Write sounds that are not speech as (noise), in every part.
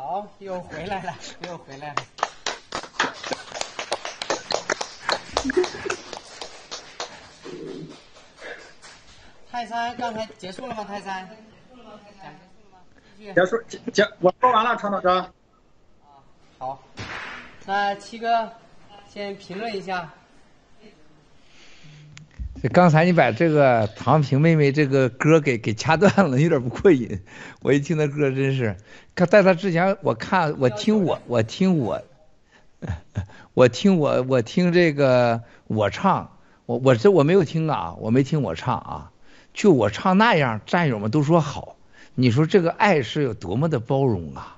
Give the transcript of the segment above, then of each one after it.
好，又回来了，又回来了。泰山，刚才结束了吗？泰山？结束了吗结束结结，我说完了，常老师。啊，好，那七哥先评论一下。(laughs) 刚才你把这个唐平妹妹这个歌给给掐断了，有点不过瘾。我一听那歌真是，可在他之前我看我听我我听我，我听我 (laughs) 我听这个我唱，我我这我没有听啊，我没听我唱啊，就我唱那样，战友们都说好。你说这个爱是有多么的包容啊！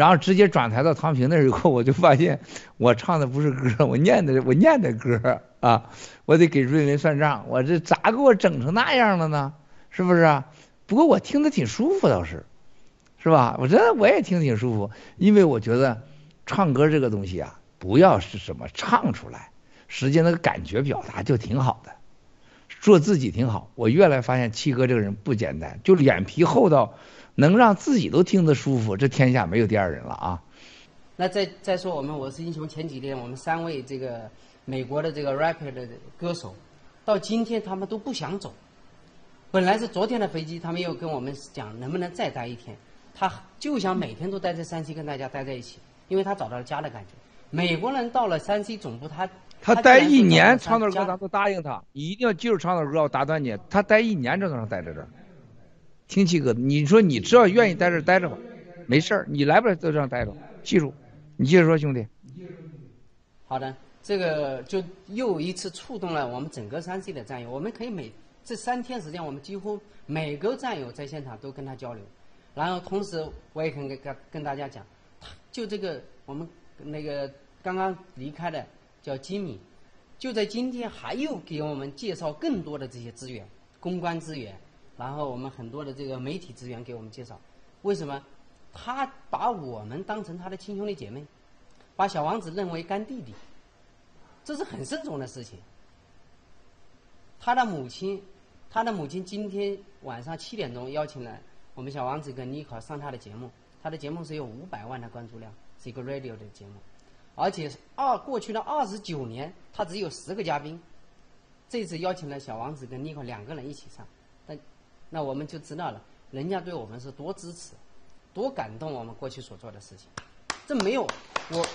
然后直接转台到唐平那儿以后，我就发现我唱的不是歌，我念的我念的歌啊！我得给瑞文算账，我这咋给我整成那样了呢？是不是啊？不过我听得挺舒服倒是，是吧？我真的我也听得挺舒服，因为我觉得唱歌这个东西啊，不要是什么唱出来，实际那个感觉表达就挺好的。做自己挺好，我越来发现七哥这个人不简单，就脸皮厚到能让自己都听得舒服，这天下没有第二人了啊！那再再说我们我是英雄前几天我们三位这个美国的这个 rapper 的歌手，到今天他们都不想走。本来是昨天的飞机，他们又跟我们讲能不能再待一天，他就想每天都待在山西跟大家待在一起，因为他找到了家的感觉。美国人到了山西总部，他。他待一年，长岛哥咱都答应他，你一定要记住长岛哥，我打断你，他待一年，正能待在这儿。听七哥，你说你只要愿意待这儿待着吧，没事儿，你来不来都这样待着。记住，你接着说，兄弟。好的，这个就又一次触动了我们整个山西的战友。我们可以每这三天时间，我们几乎每个战友在现场都跟他交流，然后同时我也可以跟跟跟大家讲，就这个我们那个刚刚离开的。叫吉米，就在今天还有给我们介绍更多的这些资源，公关资源，然后我们很多的这个媒体资源给我们介绍。为什么？他把我们当成他的亲兄弟姐妹，把小王子认为干弟弟，这是很慎重的事情。他的母亲，他的母亲今天晚上七点钟邀请了我们小王子跟妮可上他的节目，他的节目是有五百万的关注量，是一个 radio 的节目。而且二过去的二十九年，他只有十个嘉宾，这次邀请了小王子跟妮可两个人一起上，那我们就知道了，人家对我们是多支持，多感动我们过去所做的事情。这没有我，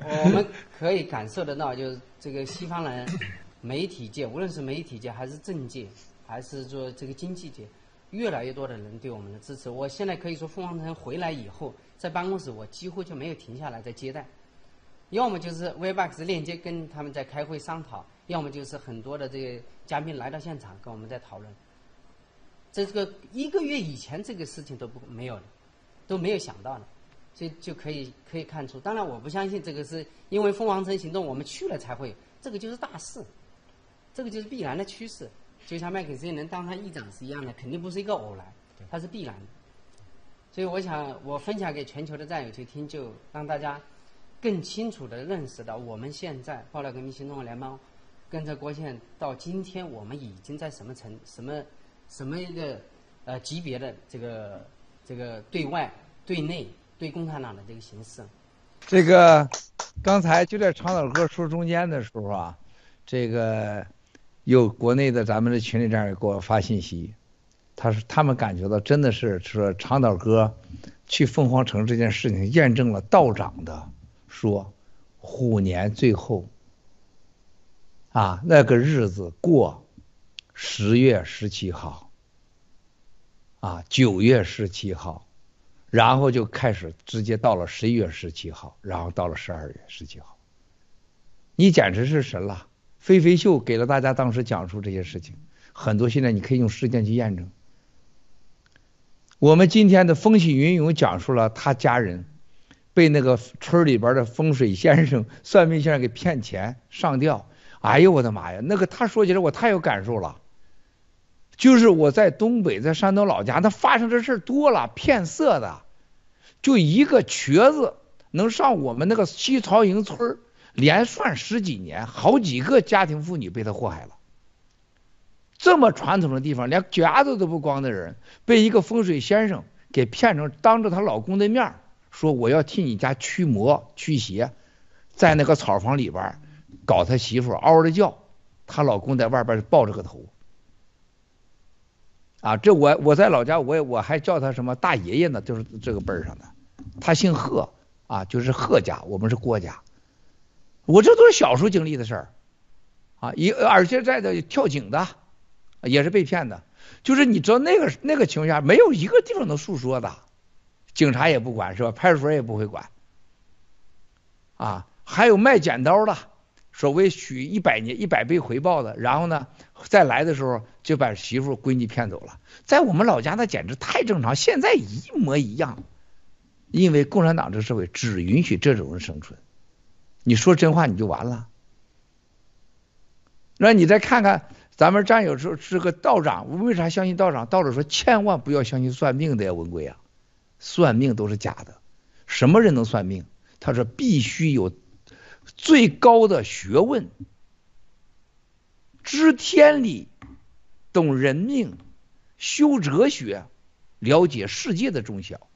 我们可以感受得到，就是这个西方人媒体界，无论是媒体界还是政界，还是说这个经济界。越来越多的人对我们的支持，我现在可以说凤凰城回来以后，在办公室我几乎就没有停下来在接待，要么就是 Webex 链接跟他们在开会商讨，要么就是很多的这个嘉宾来到现场跟我们在讨论。这个一个月以前这个事情都不没有的，都没有想到的，所以就可以可以看出。当然我不相信这个是因为凤凰城行动我们去了才会有，这个就是大事，这个就是必然的趋势。就像麦肯锡能当上议长是一样的，肯定不是一个偶然，它是必然的。所以我想，我分享给全球的战友去听，就让大家更清楚地认识到，我们现在爆料革命行动联盟跟着郭倩到今天，我们已经在什么层、什么什么一个呃级别的这个这个对外、对内、对共产党的这个形势。这个刚才就在长岛哥说中间的时候啊，这个。有国内的咱们的群里战友给我发信息，他说他们感觉到真的是说长岛哥去凤凰城这件事情验证了道长的说，虎年最后啊那个日子过十月十七号啊九月十七号，然后就开始直接到了十一月十七号，然后到了十二月十七号，你简直是神了。飞飞秀给了大家当时讲述这些事情，很多现在你可以用时间去验证。我们今天的风起云涌讲述了他家人被那个村里边的风水先生、算命先生给骗钱上吊。哎呦我的妈呀，那个他说起来我太有感受了。就是我在东北，在山东老家，那发生这事儿多了，骗色的，就一个瘸子能上我们那个西曹营村连涮十几年，好几个家庭妇女被他祸害了，这么传统的地方，连夹子都不光的人，被一个风水先生给骗成，当着她老公的面说我要替你家驱魔驱邪，在那个草房里边搞他媳妇嗷嗷的叫，她老公在外边抱着个头。啊，这我我在老家，我也我还叫他什么大爷爷呢，就是这个辈儿上的，他姓贺啊，就是贺家，我们是郭家。我这都是小时候经历的事儿，啊，一而且在这跳井的，也是被骗的，就是你知道那个那个情况下，没有一个地方能诉说的，警察也不管是吧？派出所也不会管，啊，还有卖剪刀的，所谓许一百年一百倍回报的，然后呢，再来的时候就把媳妇闺女骗走了，在我们老家那简直太正常，现在一模一样，因为共产党这个社会只允许这种人生存。你说真话你就完了。那你再看看咱们战友说是个道长，为啥相信道长？道长说千万不要相信算命的呀，文贵啊，算命都是假的。什么人能算命？他说必须有最高的学问，知天理，懂人命，修哲学，了解世界的中小。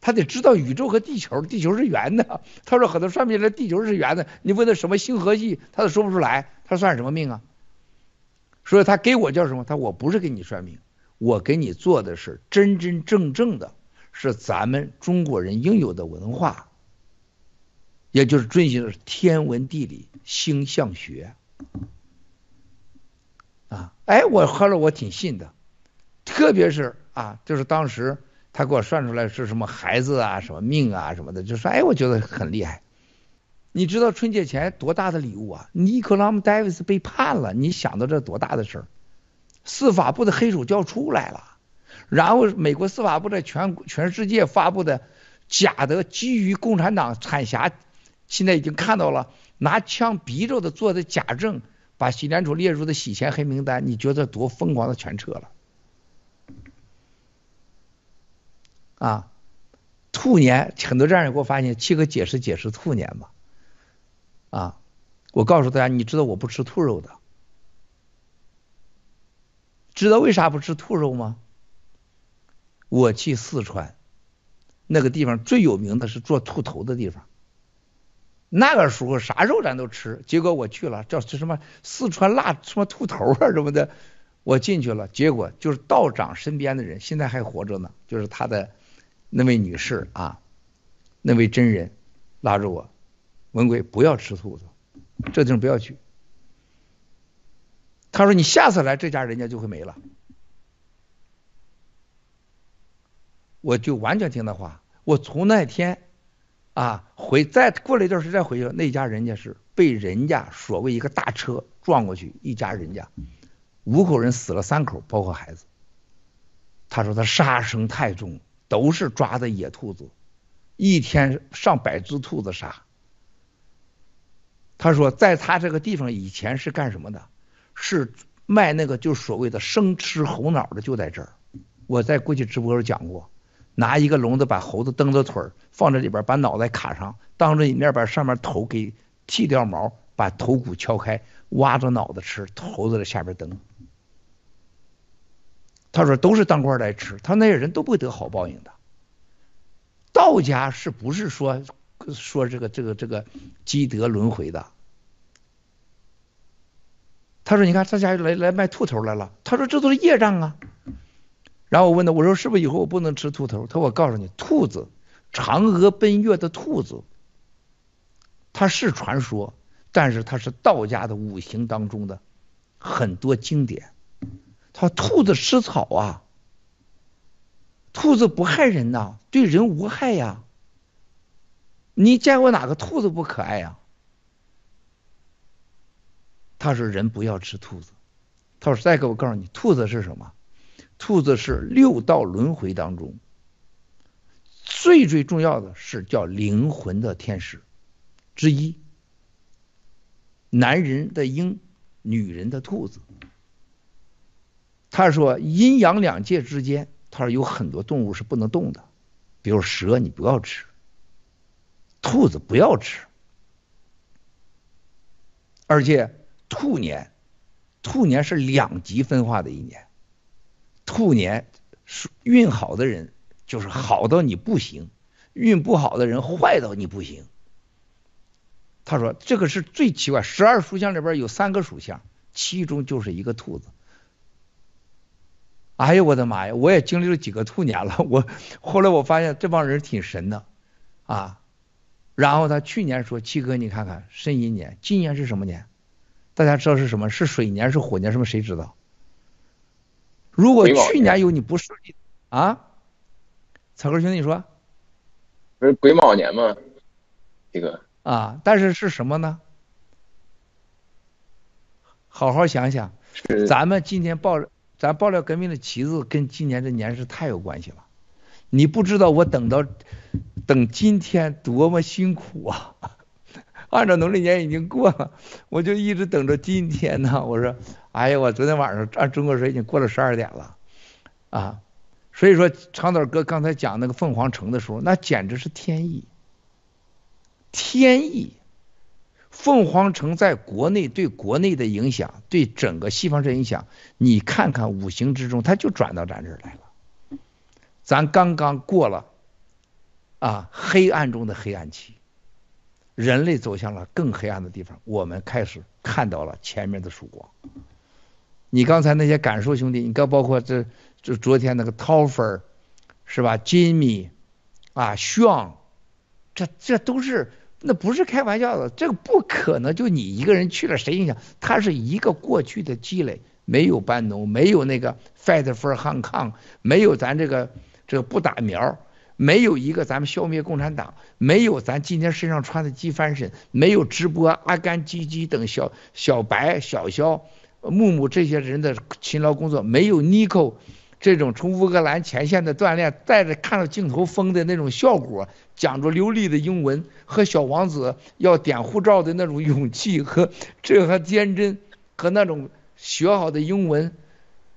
他得知道宇宙和地球，地球是圆的。(laughs) 他说很多算命的地球是圆的，你问他什么星河系，他都说不出来。他算什么命啊？所以他给我叫什么？他我不是给你算命，我给你做的是真真正正的，是咱们中国人应有的文化，也就是遵循的是天文地理星象学。啊，哎，我后来我挺信的，特别是啊，就是当时。他给我算出来是什么孩子啊，什么命啊，什么的，就说哎，我觉得很厉害。你知道春节前多大的礼物啊？尼克拉姆戴维斯被判了，你想到这多大的事儿？司法部的黑手就要出来了，然后美国司法部在全全世界发布的假的基于共产党产辖，现在已经看到了拿枪逼着的做的假证，把习联储列入的洗钱黑名单，你觉得多疯狂的全撤了？啊，兔年很多战友给我发信，七哥解释解释兔年吧。啊，我告诉大家，你知道我不吃兔肉的，知道为啥不吃兔肉吗？我去四川，那个地方最有名的是做兔头的地方，那个时候啥肉咱都吃，结果我去了，叫什么四川辣什么兔头啊什么的，我进去了，结果就是道长身边的人现在还活着呢，就是他的。那位女士啊，那位真人拉着我，文贵不要吃兔子，这地方不要去。他说你下次来这家人家就会没了。我就完全听他话。我从那天啊回再过了一段时间再回去了，那家人家是被人家所谓一个大车撞过去，一家人家五口人死了三口，包括孩子。他说他杀生太重。都是抓的野兔子，一天上百只兔子杀。他说，在他这个地方以前是干什么的？是卖那个就所谓的生吃猴脑的，就在这儿。我在过去直播时候讲过，拿一个笼子把猴子蹬着腿儿放在里边，把脑袋卡上，当着你面把上面头给剃掉毛，把头骨敲开，挖着脑子吃，猴子在下边蹬。他说都是当官来吃，他那些人都不会得好报应的。道家是不是说说这个这个这个积德轮回的？他说你看这家来来卖兔头来了，他说这都是业障啊。然后我问他，我说是不是以后我不能吃兔头？他说我告诉你，兔子嫦娥奔月的兔子，它是传说，但是它是道家的五行当中的很多经典。他说兔子吃草啊，兔子不害人呐，对人无害呀。你见过哪个兔子不可爱呀？他说人不要吃兔子。他说再给我告诉你，兔子是什么？兔子是六道轮回当中最最重要的是叫灵魂的天使之一。男人的鹰，女人的兔子。他说阴阳两界之间，他说有很多动物是不能动的，比如蛇你不要吃，兔子不要吃，而且兔年兔年是两极分化的一年，兔年是运好的人就是好到你不行，运不好的人坏到你不行。他说这个是最奇怪，十二属相里边有三个属相，其中就是一个兔子。哎呦我的妈呀！我也经历了几个兔年了，(laughs) 我后来我发现这帮人挺神的啊。然后他去年说：“七哥，你看看申寅年，今年是什么年？大家知道是什么？是水年，是火年，什么？谁知道？如果去年有你不顺利啊，草根兄弟，你说，不是癸卯年吗？这个啊，但是是什么呢？好好想想，咱们今天报，咱爆料革命的旗子跟今年这年是太有关系了。你不知道我等到。”等今天多么辛苦啊！按照农历年已经过了，我就一直等着今天呢。我说，哎呀，我昨天晚上按中国时已经过了十二点了，啊，所以说长岛哥刚才讲那个凤凰城的时候，那简直是天意，天意。凤凰城在国内对国内的影响，对整个西方的影响，你看看五行之中，它就转到咱这儿来了。咱刚刚过了。啊，黑暗中的黑暗期，人类走向了更黑暗的地方，我们开始看到了前面的曙光。你刚才那些感受兄弟，你刚包括这这昨天那个涛粉是吧？金米啊，炫，这这都是那不是开玩笑的，这个不可能就你一个人去了，谁影响？它是一个过去的积累，没有班农，没有那个 Fight for Hong Kong，没有咱这个这个不打苗。没有一个咱们消灭共产党，没有咱今天身上穿的机翻身，没有直播阿甘、基基等小小白、小肖、木木这些人的勤劳工作，没有尼克这种从乌克兰前线的锻炼，带着看着镜头疯的那种效果，讲着流利的英文和小王子要点护照的那种勇气和这和天真和那种学好的英文，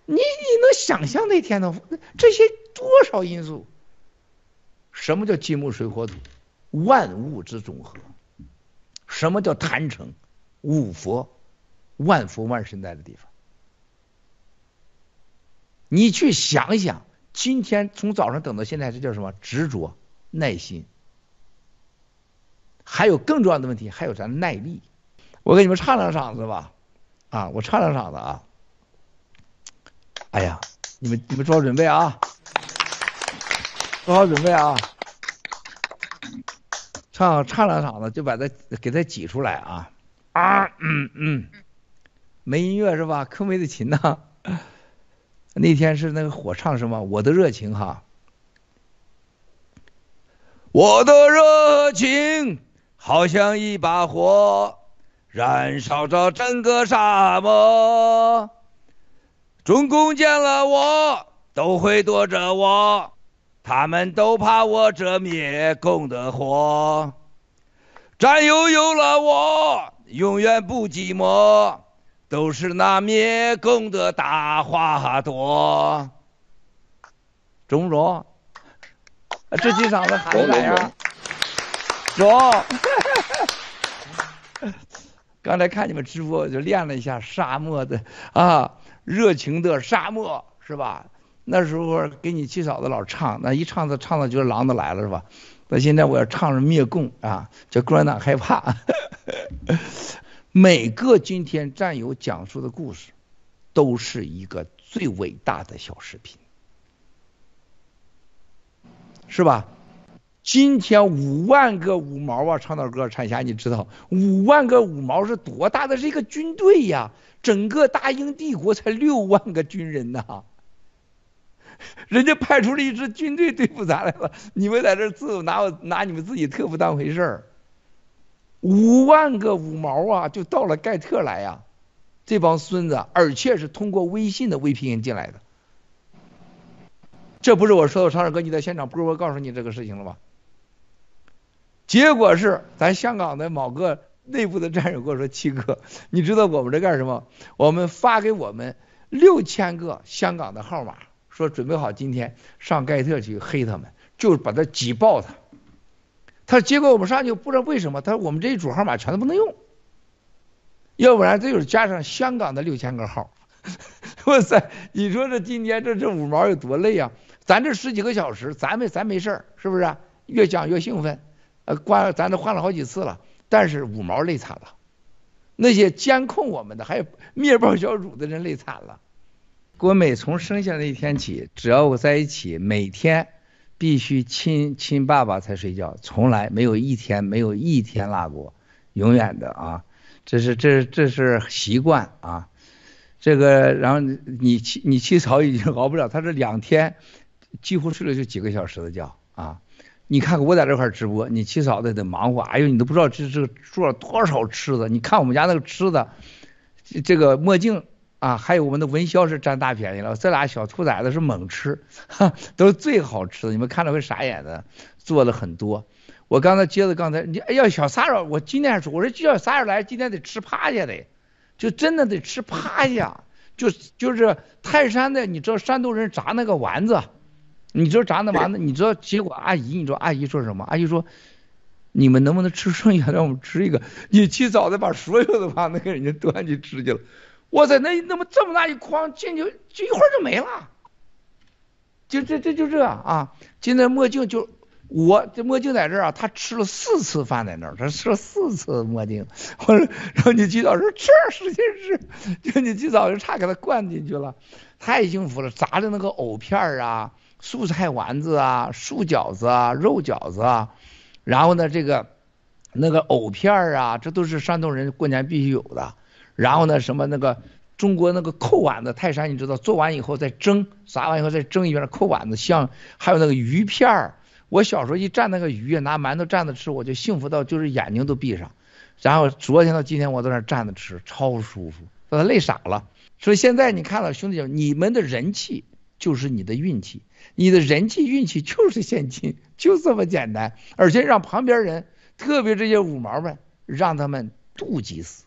你你能想象那天的这些多少因素？什么叫金木水火土？万物之总和。什么叫坛城？五佛，万佛万神在的地方。你去想想，今天从早上等到现在，这叫什么？执着、耐心。还有更重要的问题，还有咱耐力。我给你们唱两嗓子吧，啊，我唱两嗓子啊。哎呀，你们你们做好准备啊。做好准备啊！唱唱两嗓子就把它给它挤出来啊！啊嗯嗯，没音乐是吧？可没得琴呐。(laughs) 那天是那个火唱什么？我的热情哈，我的热情好像一把火，燃烧着整个沙漠。中共见了我都会躲着我。他们都怕我这灭共的火，战友有了我，永远不寂寞，都是那灭共的大花朵。中不中？这几嗓子喊的咋样？中。刚才看你们直播，我就练了一下沙漠的啊，热情的沙漠，是吧？那时候给你七嫂子老唱，那一唱的唱的就是狼的来了是吧？那现在我要唱着灭共啊，叫共产党害怕。每个今天战友讲述的故事，都是一个最伟大的小视频，是吧？今天五万个五毛啊，唱到歌产霞，你知道五万个五毛是多大的是一个军队呀？整个大英帝国才六万个军人呐。(laughs) 人家派出了一支军队对付咱来了，你们在这自拿我拿你们自己特务当回事儿。五万个五毛啊，就到了盖特来呀，这帮孙子，而且是通过微信的 VPN 进来的。这不是我说的，长二哥你在现场不是我告诉你这个事情了吗？结果是咱香港的某个内部的战友跟我说：“七哥，你知道我们这干什么？我们发给我们六千个香港的号码。”说准备好今天上盖特去黑他们，就是把他挤爆他。他结果我们上去不知道为什么，他说我们这一组号码全都不能用。要不然这就是加上香港的六千个号。(laughs) 哇塞，你说这今天这这五毛有多累啊？咱这十几个小时，咱们咱没事儿，是不是？越讲越兴奋，呃，关咱都换了好几次了，但是五毛累惨了。那些监控我们的，还有灭暴小组的人累惨了。郭美从生下那一天起，只要我在一起，每天必须亲亲爸爸才睡觉，从来没有一天没有一天落过，永远的啊，这是这这是习惯啊。这个然后你起你起早已经熬不了，他这两天几乎睡了就几个小时的觉啊。你看我在这块直播，你起早的得忙活，哎呦，你都不知道这这做了多少吃的。你看我们家那个吃的，这个墨镜。啊，还有我们的文肖是占大便宜了，这俩小兔崽子是猛吃，哈，都是最好吃的，你们看着会傻眼的，做了很多。我刚才接着刚才你，哎呀，小撒儿，我今天说，我说叫小撒儿来，今天得吃趴下得，就真的得吃趴下，就就是泰山的，你知道山东人炸那个丸子，你知道炸那丸子，你知道结果阿姨，你知道阿姨说什么？阿姨说，你们能不能吃剩下，让我们吃一个？你起早的把所有的把那个人家端去吃去了。哇塞，那那么这么大一筐进去，就一会儿就没了。就这这就这啊！今天墨镜就我这墨镜在这儿啊，他吃了四次饭在那儿，他吃了四次墨镜。我说，然后你去早说吃，使劲吃，就你去早就差给他灌进去了，太幸福了。炸的那个藕片儿啊，素菜丸子啊，素饺子啊，肉饺子啊，然后呢，这个那个藕片儿啊，这都是山东人过年必须有的。然后呢，什么那个中国那个扣碗的泰山，你知道，做完以后再蒸，炸完以后再蒸一遍扣碗子像，还有那个鱼片儿。我小时候一蘸那个鱼，拿馒头蘸着吃，我就幸福到就是眼睛都闭上。然后昨天到今天我在那蘸着吃，超舒服，把他累傻了。所以现在你看了兄弟们，你们的人气就是你的运气，你的人气运气就是现金，就这么简单。而且让旁边人，特别这些五毛们，让他们妒忌死。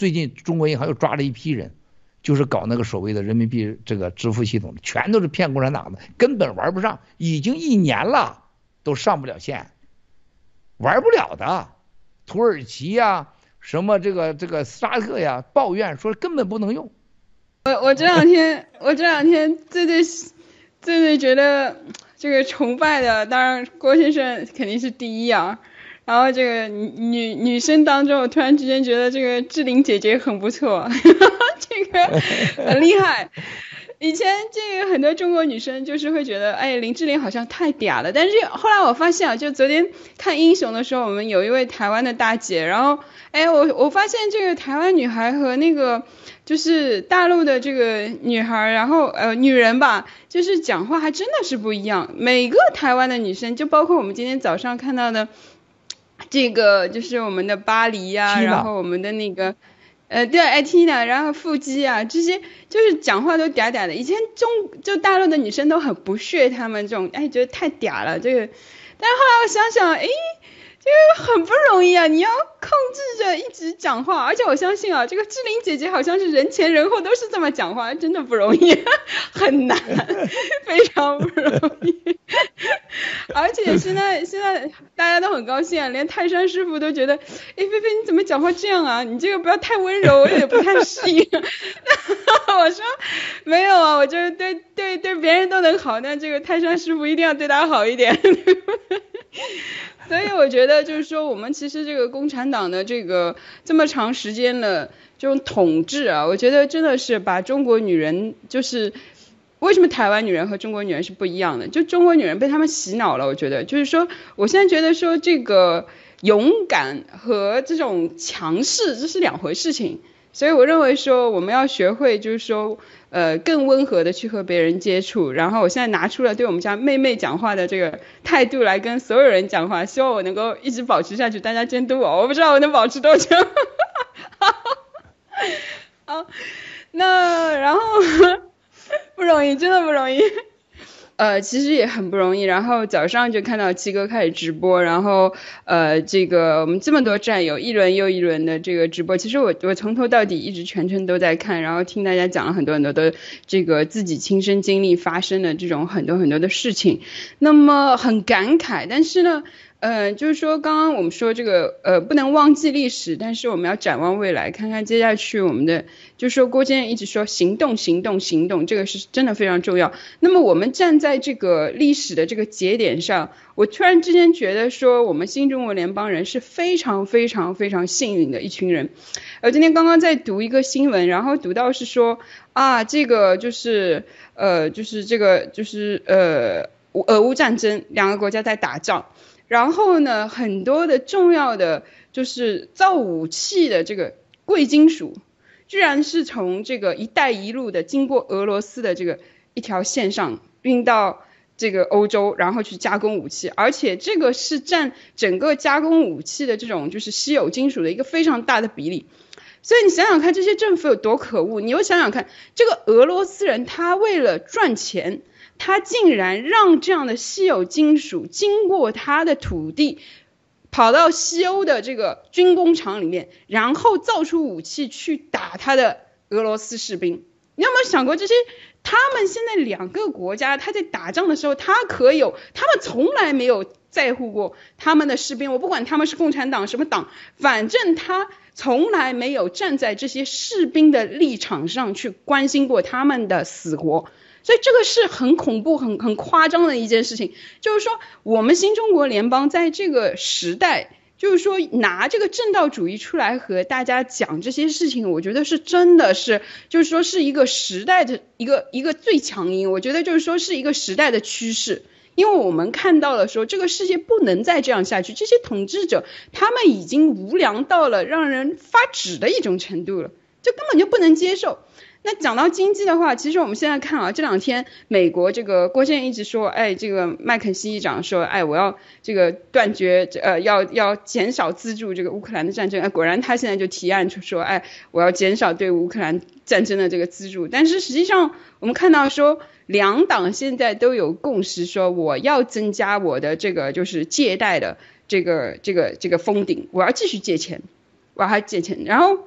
最近中国银行又抓了一批人，就是搞那个所谓的人民币这个支付系统，全都是骗共产党的，根本玩不上，已经一年了都上不了线，玩不了的。土耳其呀、什么这个这个沙特呀，抱怨说根本不能用。我我这两天我这两天最最最最觉得这个崇拜的，当然郭先生肯定是第一啊。然后这个女女女生当中，我突然之间觉得这个志玲姐姐很不错，呵 (laughs) 呵这个 (laughs) 很厉害。以前这个很多中国女生就是会觉得，哎，林志玲好像太嗲了。但是后来我发现啊，就昨天看英雄的时候，我们有一位台湾的大姐，然后哎，我我发现这个台湾女孩和那个就是大陆的这个女孩，然后呃女人吧，就是讲话还真的是不一样。每个台湾的女生，就包括我们今天早上看到的。这个就是我们的巴黎呀、啊，然后我们的那个，呃，对，艾缇娜，然后腹肌啊，这些就是讲话都嗲嗲的。以前中就大陆的女生都很不屑他们这种，哎，觉得太嗲了这个。但是后来我想想，哎。这个很不容易啊！你要控制着一直讲话，而且我相信啊，这个志玲姐姐好像是人前人后都是这么讲话，真的不容易，(laughs) 很难，(laughs) 非常不容易。而且 (laughs) 现在现在大家都很高兴啊，连泰山师傅都觉得，哎，菲菲你怎么讲话这样啊？你这个不要太温柔，我也不太适应。(laughs) 我说没有啊，我就是对对对别人都能好，那这个泰山师傅一定要对他好一点。(laughs) 所以我觉得就是说，我们其实这个共产党的这个这么长时间的这种统治啊，我觉得真的是把中国女人就是为什么台湾女人和中国女人是不一样的？就中国女人被他们洗脑了。我觉得就是说，我现在觉得说这个勇敢和这种强势这是两回事情。所以我认为说，我们要学会就是说。呃，更温和的去和别人接触，然后我现在拿出了对我们家妹妹讲话的这个态度来跟所有人讲话，希望我能够一直保持下去，大家监督我，我不知道我能保持多久。(laughs) 好，那然后 (laughs) (laughs) 不容易，真的不容易。(laughs) 呃，其实也很不容易。然后早上就看到七哥开始直播，然后呃，这个我们这么多战友一轮又一轮的这个直播，其实我我从头到底一直全程都在看，然后听大家讲了很多很多的这个自己亲身经历发生的这种很多很多的事情，那么很感慨。但是呢，呃，就是说，刚刚我们说这个，呃，不能忘记历史，但是我们要展望未来，看看接下去我们的，就是说，郭建一直说行动，行动，行动，这个是真的非常重要。那么我们站在这个历史的这个节点上，我突然之间觉得说，我们新中国联邦人是非常非常非常幸运的一群人。呃，今天刚刚在读一个新闻，然后读到是说，啊，这个就是，呃，就是这个就是呃，俄乌战争，两个国家在打仗。然后呢，很多的重要的就是造武器的这个贵金属，居然是从这个“一带一路”的经过俄罗斯的这个一条线上运到这个欧洲，然后去加工武器，而且这个是占整个加工武器的这种就是稀有金属的一个非常大的比例。所以你想想看，这些政府有多可恶？你又想想看，这个俄罗斯人他为了赚钱。他竟然让这样的稀有金属经过他的土地，跑到西欧的这个军工厂里面，然后造出武器去打他的俄罗斯士兵。你有没有想过这些？他们现在两个国家，他在打仗的时候，他可有，他们从来没有在乎过他们的士兵。我不管他们是共产党什么党，反正他从来没有站在这些士兵的立场上去关心过他们的死活。所以这个是很恐怖、很很夸张的一件事情。就是说，我们新中国联邦在这个时代，就是说拿这个正道主义出来和大家讲这些事情，我觉得是真的是，就是说是一个时代的一个一个最强音。我觉得就是说是一个时代的趋势，因为我们看到了说这个世界不能再这样下去，这些统治者他们已经无良到了让人发指的一种程度了，就根本就不能接受。那讲到经济的话，其实我们现在看啊，这两天美国这个郭先生一直说，哎，这个麦肯锡议长说，哎，我要这个断绝，呃，要要减少资助这个乌克兰的战争。哎，果然他现在就提案就说，哎，我要减少对乌克兰战争的这个资助。但是实际上，我们看到说，两党现在都有共识，说我要增加我的这个就是借贷的这个这个这个封顶，我要继续借钱，我要借钱。然后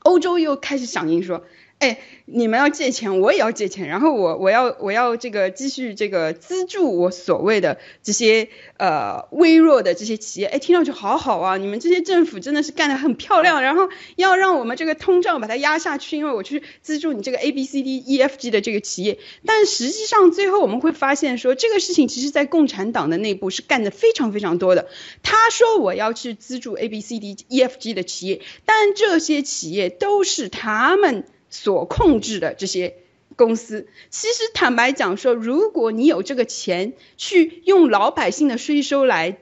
欧洲又开始响应说。哎，你们要借钱，我也要借钱，然后我我要我要这个继续这个资助我所谓的这些呃微弱的这些企业。哎，听上去好好啊，你们这些政府真的是干得很漂亮，然后要让我们这个通胀把它压下去，因为我去资助你这个 A B C D E F G 的这个企业。但实际上最后我们会发现说，这个事情其实在共产党的内部是干得非常非常多的。他说我要去资助 A B C D E F G 的企业，但这些企业都是他们。所控制的这些公司，其实坦白讲说，如果你有这个钱去用老百姓的税收来。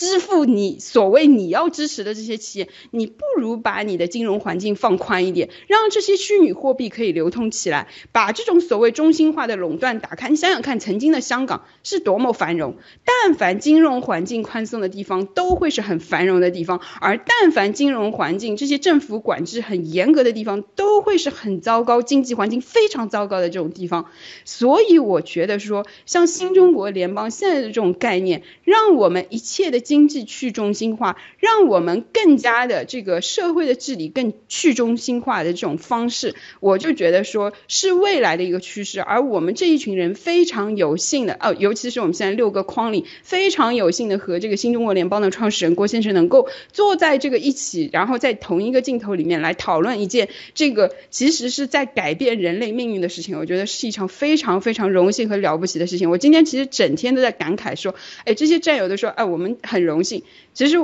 支付你所谓你要支持的这些企业，你不如把你的金融环境放宽一点，让这些虚拟货币可以流通起来，把这种所谓中心化的垄断打开。你想想看，曾经的香港是多么繁荣，但凡金融环境宽松的地方，都会是很繁荣的地方；而但凡金融环境这些政府管制很严格的地方，都会是很糟糕、经济环境非常糟糕的这种地方。所以我觉得说，像新中国联邦现在的这种概念，让我们一切的。经济去中心化，让我们更加的这个社会的治理更去中心化的这种方式，我就觉得说是未来的一个趋势。而我们这一群人非常有幸的哦，尤其是我们现在六个框里非常有幸的和这个新中国联邦的创始人郭先生能够坐在这个一起，然后在同一个镜头里面来讨论一件这个其实是在改变人类命运的事情，我觉得是一场非常非常荣幸和了不起的事情。我今天其实整天都在感慨说，哎，这些战友都说，哎，我们很。荣幸，其实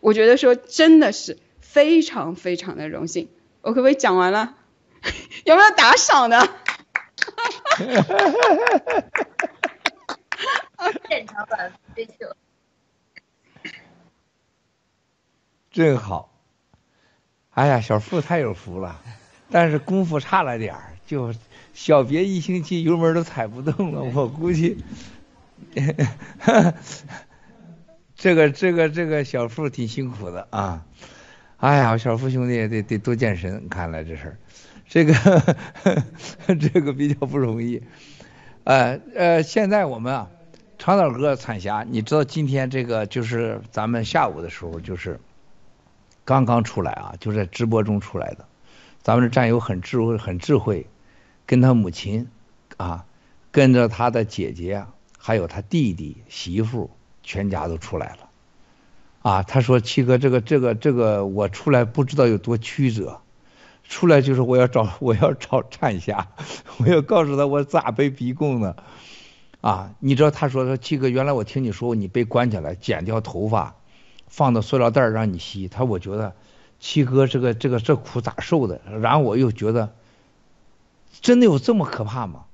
我觉得说真的是非常非常的荣幸。我可不可以讲完了？(laughs) 有没有打赏的？(laughs) 现场版追求，(laughs) 真好。哎呀，小付太有福了，但是功夫差了点儿，就小别一星期油门都踩不动了，我估计。这个这个这个小付挺辛苦的啊，哎呀，小付兄弟得得多健身，看来这事儿，这个呵呵 (laughs) 这个比较不容易，呃呃，现在我们啊，长岛哥彩霞，你知道今天这个就是咱们下午的时候就是刚刚出来啊，就在直播中出来的，咱们的战友很智慧很智慧，跟他母亲啊，跟着他的姐姐还有他弟弟媳妇。全家都出来了，啊，他说七哥，这个这个这个我出来不知道有多曲折，出来就是我要找 (laughs) 我要找灿侠，(laughs) 我要告诉他我咋被逼供的，啊，你知道他说说七哥，原来我听你说你被关起来，剪掉头发，放到塑料袋让你吸，他我觉得七哥这个这个这苦咋受的，然后我又觉得，真的有这么可怕吗？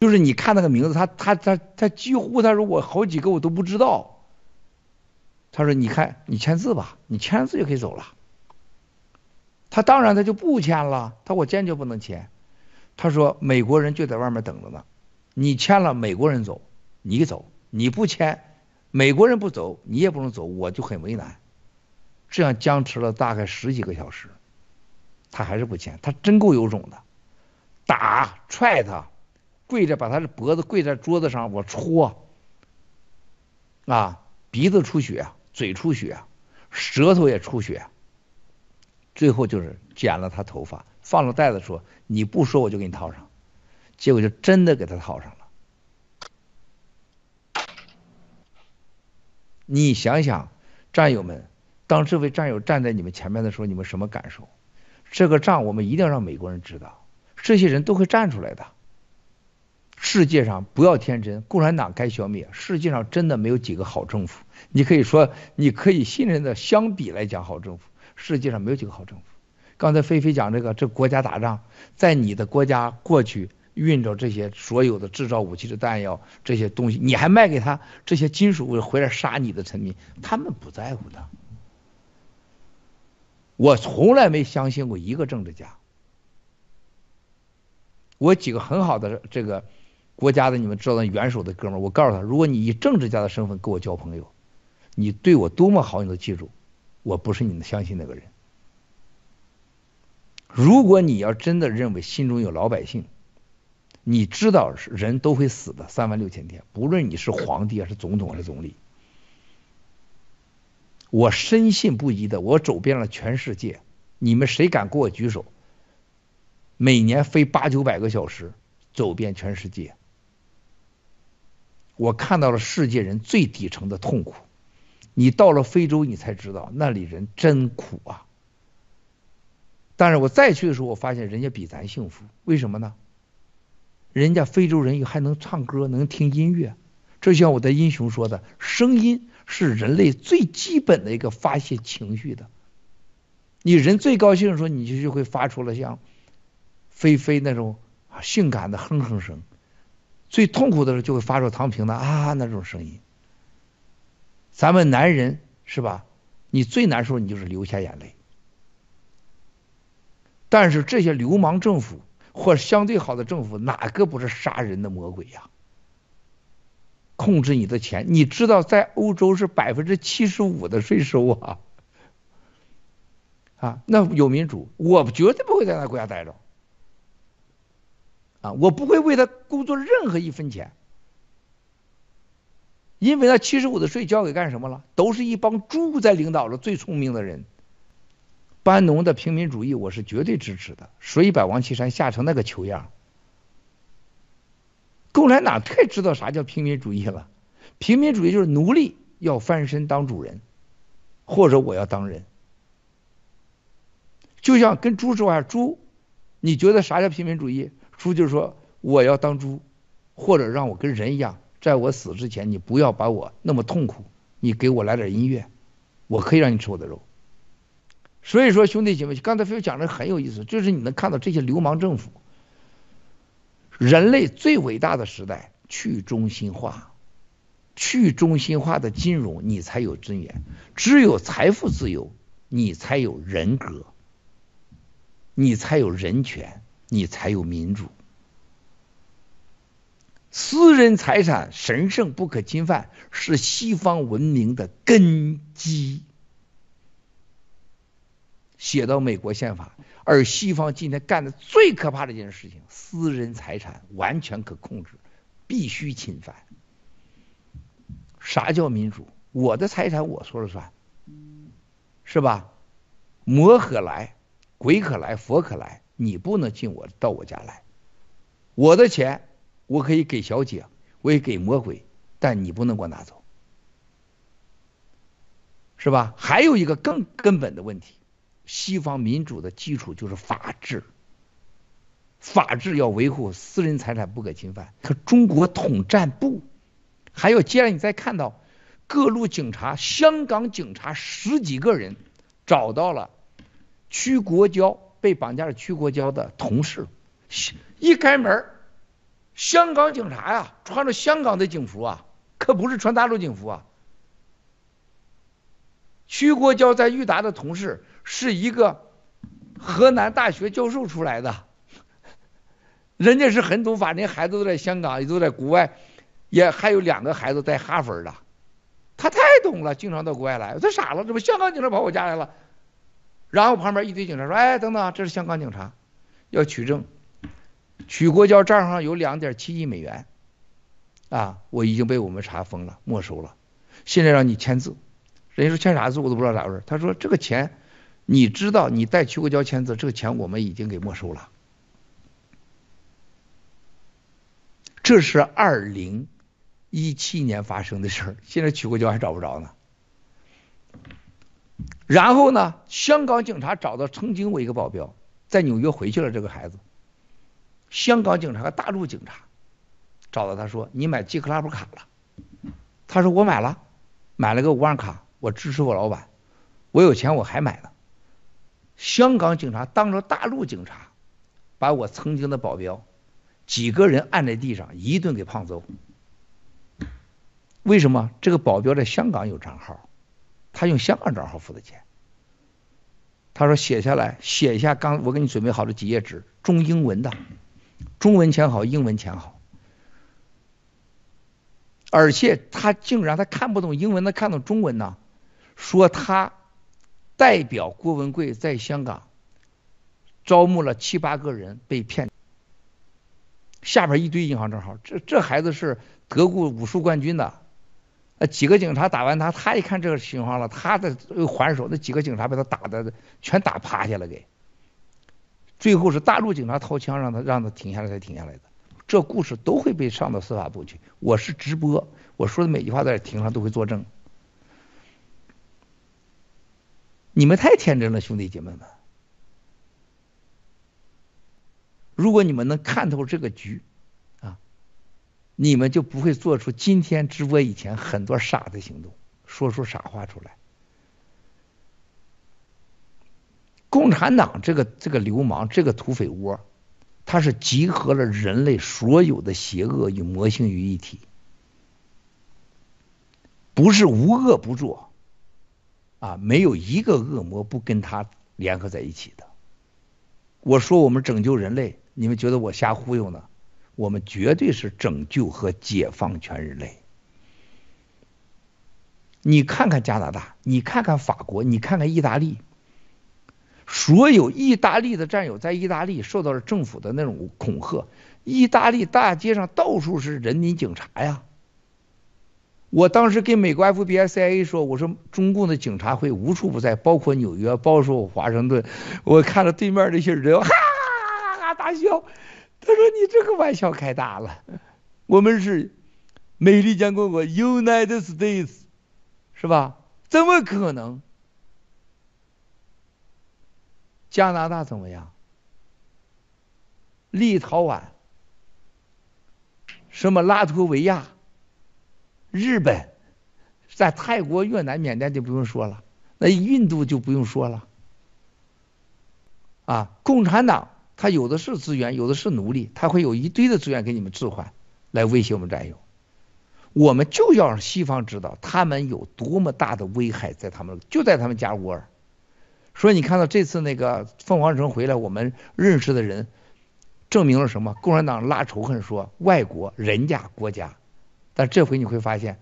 就是你看那个名字，他他他他几乎他说我好几个我都不知道。他说：“你看，你签字吧，你签上字就可以走了。”他当然他就不签了，他我坚决不能签。他说：“美国人就在外面等着呢，你签了，美国人走，你走；你不签，美国人不走，你也不能走，我就很为难。”这样僵持了大概十几个小时，他还是不签。他真够有种的，打踹他，跪着把他的脖子跪在桌子上，我戳啊，鼻子出血。嘴出血，舌头也出血，最后就是剪了他头发，放了袋子，说你不说我就给你套上，结果就真的给他套上了。你想想，战友们，当这位战友站在你们前面的时候，你们什么感受？这个仗我们一定要让美国人知道，这些人都会站出来的。世界上不要天真，共产党该消灭。世界上真的没有几个好政府。你可以说，你可以信任的，相比来讲，好政府，世界上没有几个好政府。刚才菲菲讲这个，这国家打仗，在你的国家过去运着这些所有的制造武器的弹药这些东西，你还卖给他这些金属回来杀你的臣民，他们不在乎的。我从来没相信过一个政治家。我几个很好的这个国家的你们知道的元首的哥们儿，我告诉他，如果你以政治家的身份跟我交朋友。你对我多么好，你都记住，我不是你能相信那个人。如果你要真的认为心中有老百姓，你知道人都会死的，三万六千天，不论你是皇帝还是总统还是总理，我深信不疑的，我走遍了全世界，你们谁敢给我举手？每年飞八九百个小时，走遍全世界，我看到了世界人最底层的痛苦。你到了非洲，你才知道那里人真苦啊！但是我再去的时候，我发现人家比咱幸福，为什么呢？人家非洲人还能唱歌，能听音乐，这像我的英雄说的，声音是人类最基本的一个发泄情绪的。你人最高兴的时候，你就就会发出了像菲菲那种性感的哼哼声；最痛苦的时候，就会发出唐平的啊那种声音。咱们男人是吧？你最难受，你就是流下眼泪。但是这些流氓政府或相对好的政府，哪个不是杀人的魔鬼呀？控制你的钱，你知道在欧洲是百分之七十五的税收啊！啊，那有民主，我绝对不会在那国家待着。啊，我不会为他工作任何一分钱。因为那七十五的税交给干什么了？都是一帮猪在领导着最聪明的人。班农的平民主义我是绝对支持的，所以把王岐山吓成那个球样。共产党太知道啥叫平民主义了，平民主义就是奴隶要翻身当主人，或者我要当人。就像跟猪说话，猪，你觉得啥叫平民主义？猪就是说我要当猪，或者让我跟人一样。在我死之前，你不要把我那么痛苦，你给我来点音乐，我可以让你吃我的肉。所以说，兄弟姐妹，刚才非讲的很有意思，就是你能看到这些流氓政府，人类最伟大的时代去中心化，去中心化的金融，你才有尊严；只有财富自由，你才有人格，你才有人权，你才有民主。私人财产神圣不可侵犯，是西方文明的根基。写到美国宪法，而西方今天干的最可怕的一件事情，私人财产完全可控制，必须侵犯。啥叫民主？我的财产我说了算，是吧？魔可来，鬼可来，佛可来，你不能进我到我家来，我的钱。我可以给小姐，我也给魔鬼，但你不能给我拿走。是吧？还有一个更根本的问题，西方民主的基础就是法治，法治要维护，私人财产不可侵犯。可中国统战部，还有接着你再看到各路警察，香港警察十几个人找到了屈国娇被绑架的屈国娇的同事，一开门，香港警察呀，穿着香港的警服啊，可不是穿大陆警服啊。曲国娇在裕达的同事是一个河南大学教授出来的，人家是很懂法，人家孩子都在香港，也都在国外，也还有两个孩子在哈佛的，他太懂了，经常到国外来，他傻了，怎么香港警察跑我家来了？然后旁边一堆警察说：“哎，等等，这是香港警察，要取证。曲国娇账上有两点七亿美元，啊，我已经被我们查封了，没收了，现在让你签字。”人家说签啥字我都不知道咋回事。他说这个钱，你知道你带曲国娇签字，这个钱我们已经给没收了。这是二零一七年发生的事儿，现在曲国娇还找不着呢。然后呢，香港警察找到曾经我一个保镖，在纽约回去了这个孩子。香港警察和大陆警察找到他说：“你买 G Club 卡了？”他说：“我买了，买了个五万卡。”我支持我老板，我有钱我还买呢。香港警察当着大陆警察，把我曾经的保镖几个人按在地上一顿给胖揍。为什么？这个保镖在香港有账号，他用香港账号付的钱。他说写下来，写一下刚我给你准备好的几页纸，中英文的，中文签好，英文签好。而且他竟然他看不懂英文，他看懂中文呢。说他代表郭文贵在香港招募了七八个人被骗，下边一堆银行账号，这这孩子是德国武术冠军的，呃几个警察打完他，他一看这个情况了，他的还手，那几个警察被他打的全打趴下了给，最后是大陆警察掏枪让他让他停下来才停下来的，这故事都会被上到司法部去，我是直播，我说的每句话在庭上都会作证。你们太天真了，兄弟姐妹们！如果你们能看透这个局，啊，你们就不会做出今天直播以前很多傻的行动，说出傻话出来。共产党这个这个流氓，这个土匪窝，它是集合了人类所有的邪恶与魔性于一体，不是无恶不作。啊，没有一个恶魔不跟他联合在一起的。我说我们拯救人类，你们觉得我瞎忽悠呢？我们绝对是拯救和解放全人类。你看看加拿大，你看看法国，你看看意大利，所有意大利的战友在意大利受到了政府的那种恐吓，意大利大街上到处是人民警察呀。我当时跟美国 FBI、CIA 说：“我说中共的警察会无处不在，包括纽约，包括华盛顿。”我看到对面那些人哈哈哈大笑。他说：“你这个玩笑开大了，我们是美利坚共和国 United States，是吧？怎么可能？加拿大怎么样？立陶宛？什么拉脱维亚？”日本，在泰国、越南、缅甸就不用说了，那印度就不用说了。啊，共产党他有的是资源，有的是奴隶，他会有一堆的资源给你们置换，来威胁我们战友。我们就要让西方知道他们有多么大的危害，在他们就在他们家窝儿。所以你看到这次那个凤凰城回来，我们认识的人证明了什么？共产党拉仇恨说外国人家国家。但这回你会发现，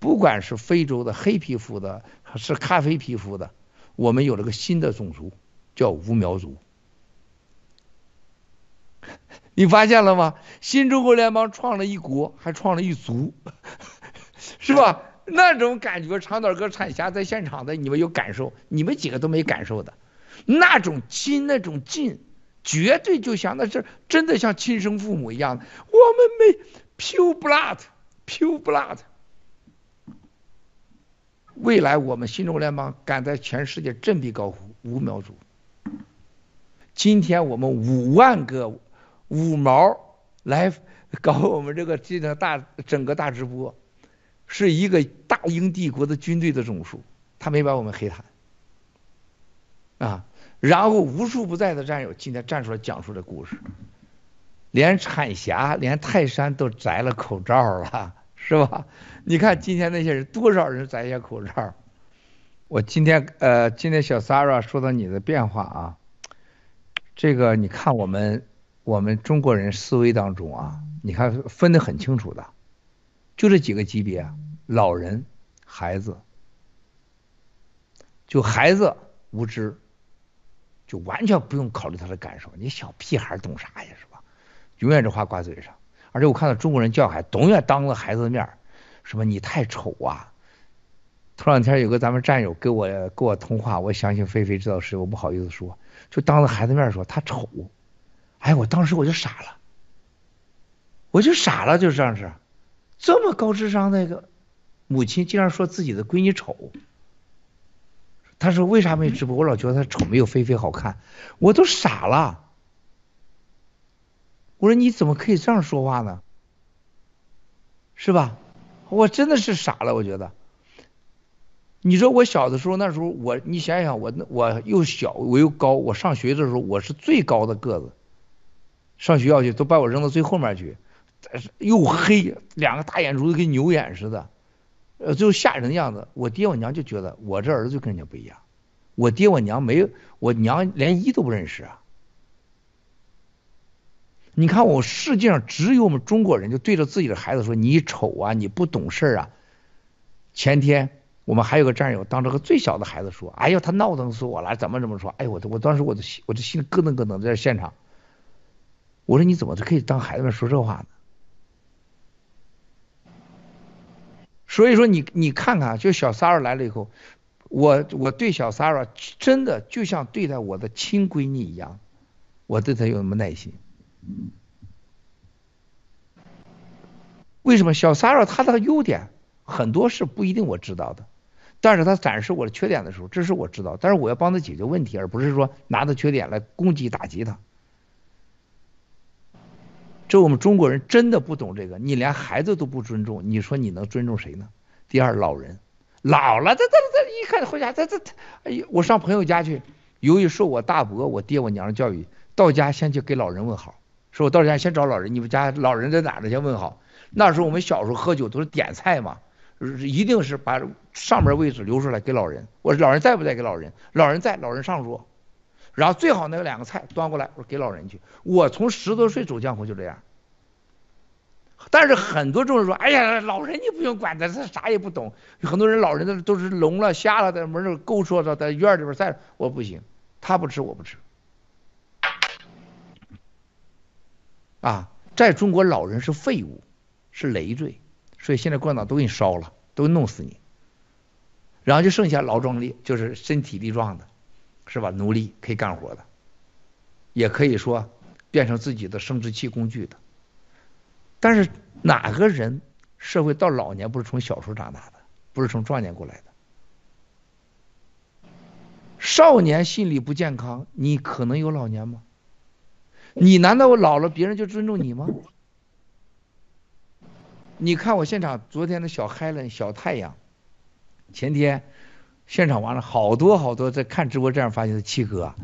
不管是非洲的黑皮肤的，还是咖啡皮肤的，我们有了个新的种族，叫无苗族。(laughs) 你发现了吗？新中国联邦创了一国，还创了一族，(laughs) 是吧？那种感觉，长岛哥、产霞在现场的，你们有感受，你们几个都没感受的，那种亲，那种近，绝对就像那是真的像亲生父母一样的。我们没 pure blood。Pure blood，未来我们新中国联邦敢在全世界振臂高呼五苗族。今天我们五万个五毛来搞我们这个这个大整个大直播，是一个大英帝国的军队的总数，他没把我们黑谈啊。然后无处不在的战友今天站出来讲述这故事，连产峡、连泰山都摘了口罩了，(laughs) 是吧？你看今天那些人多少人摘下口罩？我今天呃，今天小 s a r a 说到你的变化啊。这个你看，我们我们中国人思维当中啊，你看分得很清楚的，就这几个级别：老人、孩子。就孩子无知，就完全不用考虑他的感受。你小屁孩懂啥呀，是吧？永远这话挂嘴上。而且我看到中国人教孩，永远当着孩子的面，什么你太丑啊。头两天有个咱们战友跟我跟我通话，我相信菲菲知道是，我不好意思说。就当着孩子面说他丑，哎，我当时我就傻了，我就傻了，就这样子，这么高智商的一个母亲竟然说自己的闺女丑，他说为啥没直播？我老觉得她丑没有菲菲好看，我都傻了，我说你怎么可以这样说话呢？是吧？我真的是傻了，我觉得。你说我小的时候，那时候我，你想想我，我又小我又高，我上学的时候我是最高的个子，上学校去都把我扔到最后面去，但是又黑，两个大眼珠子跟牛眼似的，呃，就吓人的样子。我爹我娘就觉得我这儿子就跟人家不一样，我爹我娘没有，我娘连一都不认识啊。你看我世界上只有我们中国人就对着自己的孩子说你丑啊，你不懂事啊。前天。我们还有个战友，当这个最小的孩子说：“哎呦，他闹腾死我了，怎么怎么说？”哎，我我当时我的心，我这心咯噔咯噔在现场。我说：“你怎么可以当孩子们说这话呢？”所以说你，你看看，就小 s a r a 来了以后，我我对小 s a r a 真的就像对待我的亲闺女一样，我对她有什么耐心？为什么小 s a r a 她的优点很多是不一定我知道的？但是她展示我的缺点的时候，这是我知道，但是我要帮她解决问题，而不是说拿着缺点来攻击打击她。这我们中国人真的不懂这个，你连孩子都不尊重，你说你能尊重谁呢？第二，老人老了，这这这一看回家，这这，哎，我上朋友家去，由于受我大伯、我爹、我娘的教育，到家先去给老人问好，说我到家先找老人，你们家老人在哪呢？先问好。那时候我们小时候喝酒都是点菜嘛。一定是把上面位置留出来给老人。我说老人在不在？给老人。老人在，老人上桌。然后最好那两个菜端过来，我说给老人去。我从十多岁走江湖就这样。但是很多众人说：“哎呀，老人你不用管他，他啥也不懂。”很多人老人都都是聋了、瞎了，在门口勾说着，在院里边在。我不行，他不吃我不吃。啊，在中国老人是废物，是累赘。所以现在共产党都给你烧了，都弄死你，然后就剩下劳壮力，就是身体力壮的，是吧？奴隶可以干活的，也可以说变成自己的生殖器工具的。但是哪个人社会到老年不是从小时候长大的，不是从壮年过来的？少年心理不健康，你可能有老年吗？你难道我老了别人就尊重你吗？你看我现场昨天的小 Helen 小太阳，前天现场完了好多好多在看直播这样发现的七哥，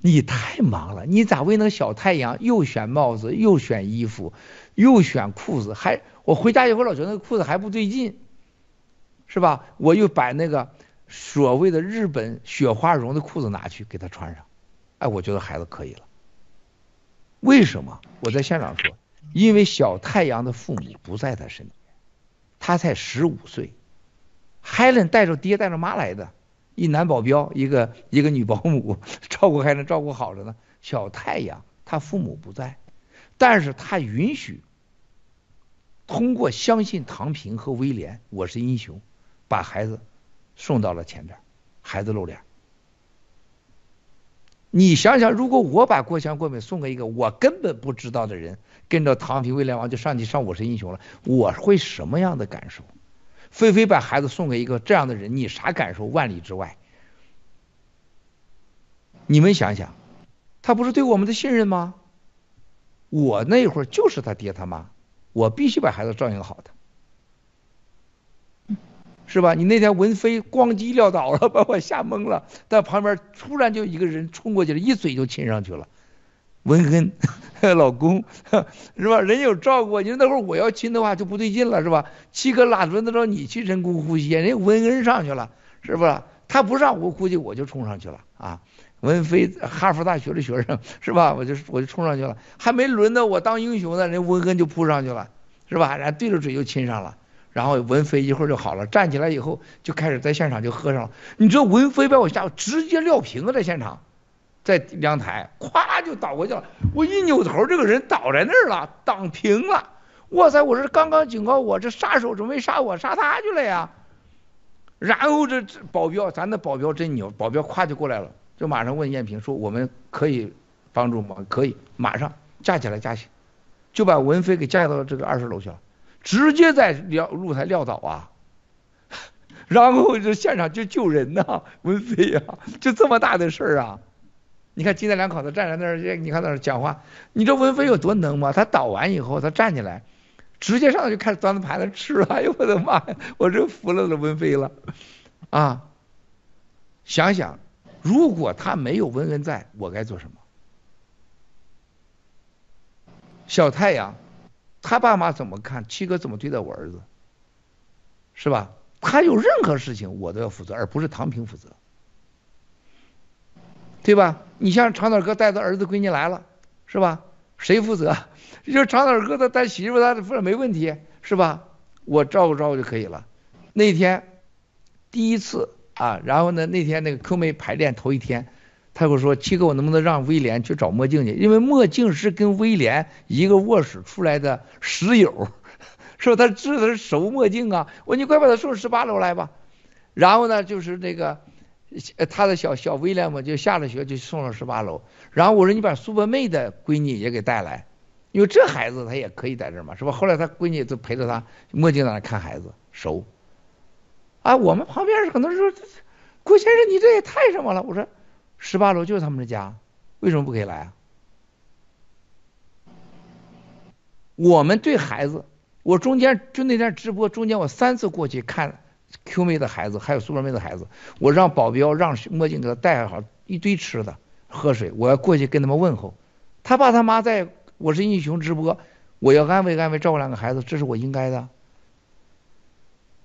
你太忙了，你咋为那个小太阳又选帽子又选衣服又选裤子，还我回家以后老觉得那裤子还不对劲，是吧？我又把那个所谓的日本雪花绒的裤子拿去给他穿上，哎，我觉得孩子可以了。为什么？我在现场说。因为小太阳的父母不在他身边，他才十五岁，Helen 带着爹带着妈来的，一男保镖，一个一个女保姆，(laughs) 照顾 Helen 照顾好着呢。小太阳他父母不在，但是他允许通过相信唐平和威廉，我是英雄，把孩子送到了前边，孩子露脸。你想想，如果我把郭强、郭美送给一个我根本不知道的人，跟着唐平、威廉王就上去上我是英雄了，我会什么样的感受？菲菲把孩子送给一个这样的人，你啥感受？万里之外。你们想想，他不是对我们的信任吗？我那会儿就是他爹他妈，我必须把孩子照应好的，是吧？你那天文飞咣叽撂倒了，把我吓懵了。但旁边突然就一个人冲过去了，一嘴就亲上去了。文恩，(laughs) 老公，(laughs) 是吧？人有照顾，你说那会儿我要亲的话就不对劲了，是吧？七哥哪轮得着你去人工呼吸？人文恩上去了，是吧？他不上，我估计我就冲上去了啊。文飞，哈佛大学的学生是吧？我就我就冲上去了，还没轮到我当英雄呢，人文恩就扑上去了，是吧？然后对着嘴就亲上了，然后文飞一会儿就好了，站起来以后就开始在现场就喝上了。你知道文飞把我吓，直接撂瓶子在现场，在阳台，咵就倒过去了。我一扭头，这个人倒在那儿了，挡平了。哇塞！我这刚刚警告我，这杀手准备杀我，杀他去了呀。然后这保镖，咱的保镖真牛，保镖咵就过来了。就马上问艳平说：“我们可以帮助吗？可以，马上架起来，架起，就把文飞给架到这个二十楼去了，直接在撂露台撂倒啊，(laughs) 然后这现场就救人呐，文飞呀，就这么大的事儿啊！你看金田两口子站在那儿，你看那儿讲话，你知道文飞有多能吗？他倒完以后，他站起来，直接上去就开始端着盘子吃了。(laughs) 哎呦我的妈呀，我真服了这文飞了啊！想想。”如果他没有文恩在，我该做什么？小太阳，他爸妈怎么看？七哥怎么对待我儿子？是吧？他有任何事情，我都要负责，而不是唐平负责，对吧？你像长岛哥带着儿子闺女来了，是吧？谁负责？(laughs) 就长岛哥他带媳妇，他负责没问题，是吧？我照顾照顾就可以了。那天第一次。啊，然后呢？那天那个 Q 妹排练头一天，他跟我说：“七哥，我能不能让威廉去找墨镜去？因为墨镜是跟威廉一个卧室出来的室友，(laughs) 说他知道他是熟墨镜啊。我说你快把他送十八楼来吧。然后呢，就是那个他的小小威廉嘛，就下了学就送了十八楼。然后我说你把苏伯妹的闺女也给带来，因为这孩子他也可以在这儿嘛，是吧？后来他闺女就陪着他墨镜在那看孩子，熟。”啊，我们旁边很多人说，郭先生你这也太什么了？我说，十八楼就是他们的家，为什么不可以来啊？我们对孩子，我中间就那天直播中间我三次过去看 Q 妹的孩子，还有苏罗妹的孩子，我让保镖让墨镜给他带好一堆吃的喝水，我要过去跟他们问候。他爸他妈在我是英雄直播，我要安慰安慰照顾两个孩子，这是我应该的。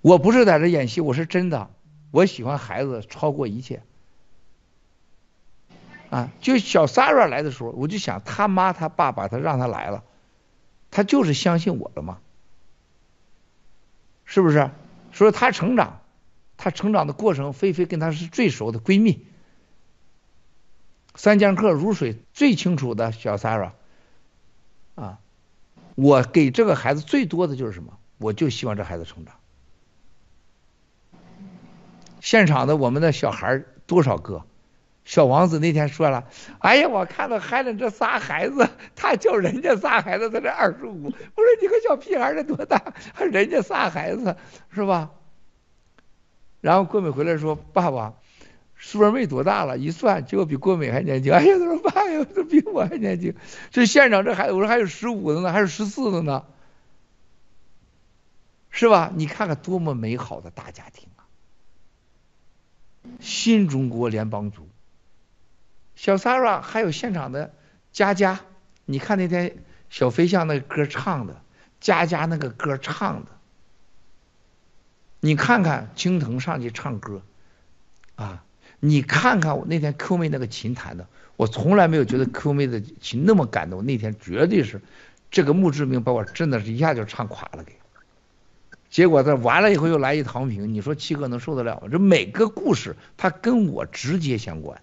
我不是在这演戏，我是真的。我喜欢孩子超过一切。啊，就小 s a r a 来的时候，我就想他妈他爸把他让他来了，他就是相信我了嘛，是不是？所以他成长，她成长的过程，菲菲跟她是最熟的闺蜜，三剑客如水最清楚的小 Sarah。啊，我给这个孩子最多的就是什么？我就希望这孩子成长。现场的我们的小孩多少个？小王子那天说了：“哎呀，我看到海伦这仨孩子，他叫人家仨孩子在这二十五。”我说：“你个小屁孩，这多大？还人家仨孩子是吧？”然后郭美回来说：“爸爸，苏二妹多大了？一算，结果比郭美还年轻。”哎呀，他说：“爸呀，这比我还年轻。”这现场这孩子，我说还有十五的呢，还有十四的呢，是吧？你看看多么美好的大家庭啊。新中国联邦族，小 s a r a 还有现场的佳佳，你看那天小飞象那个歌唱的，佳佳那个歌唱的，你看看青藤上去唱歌，啊，你看看我那天 Q 妹那个琴弹的，我从来没有觉得 Q 妹的琴那么感动，那天绝对是这个墓志铭把我真的是一下就唱垮了给。结果他完了以后又来一唐平，你说七哥能受得了吗？这每个故事他跟我直接相关，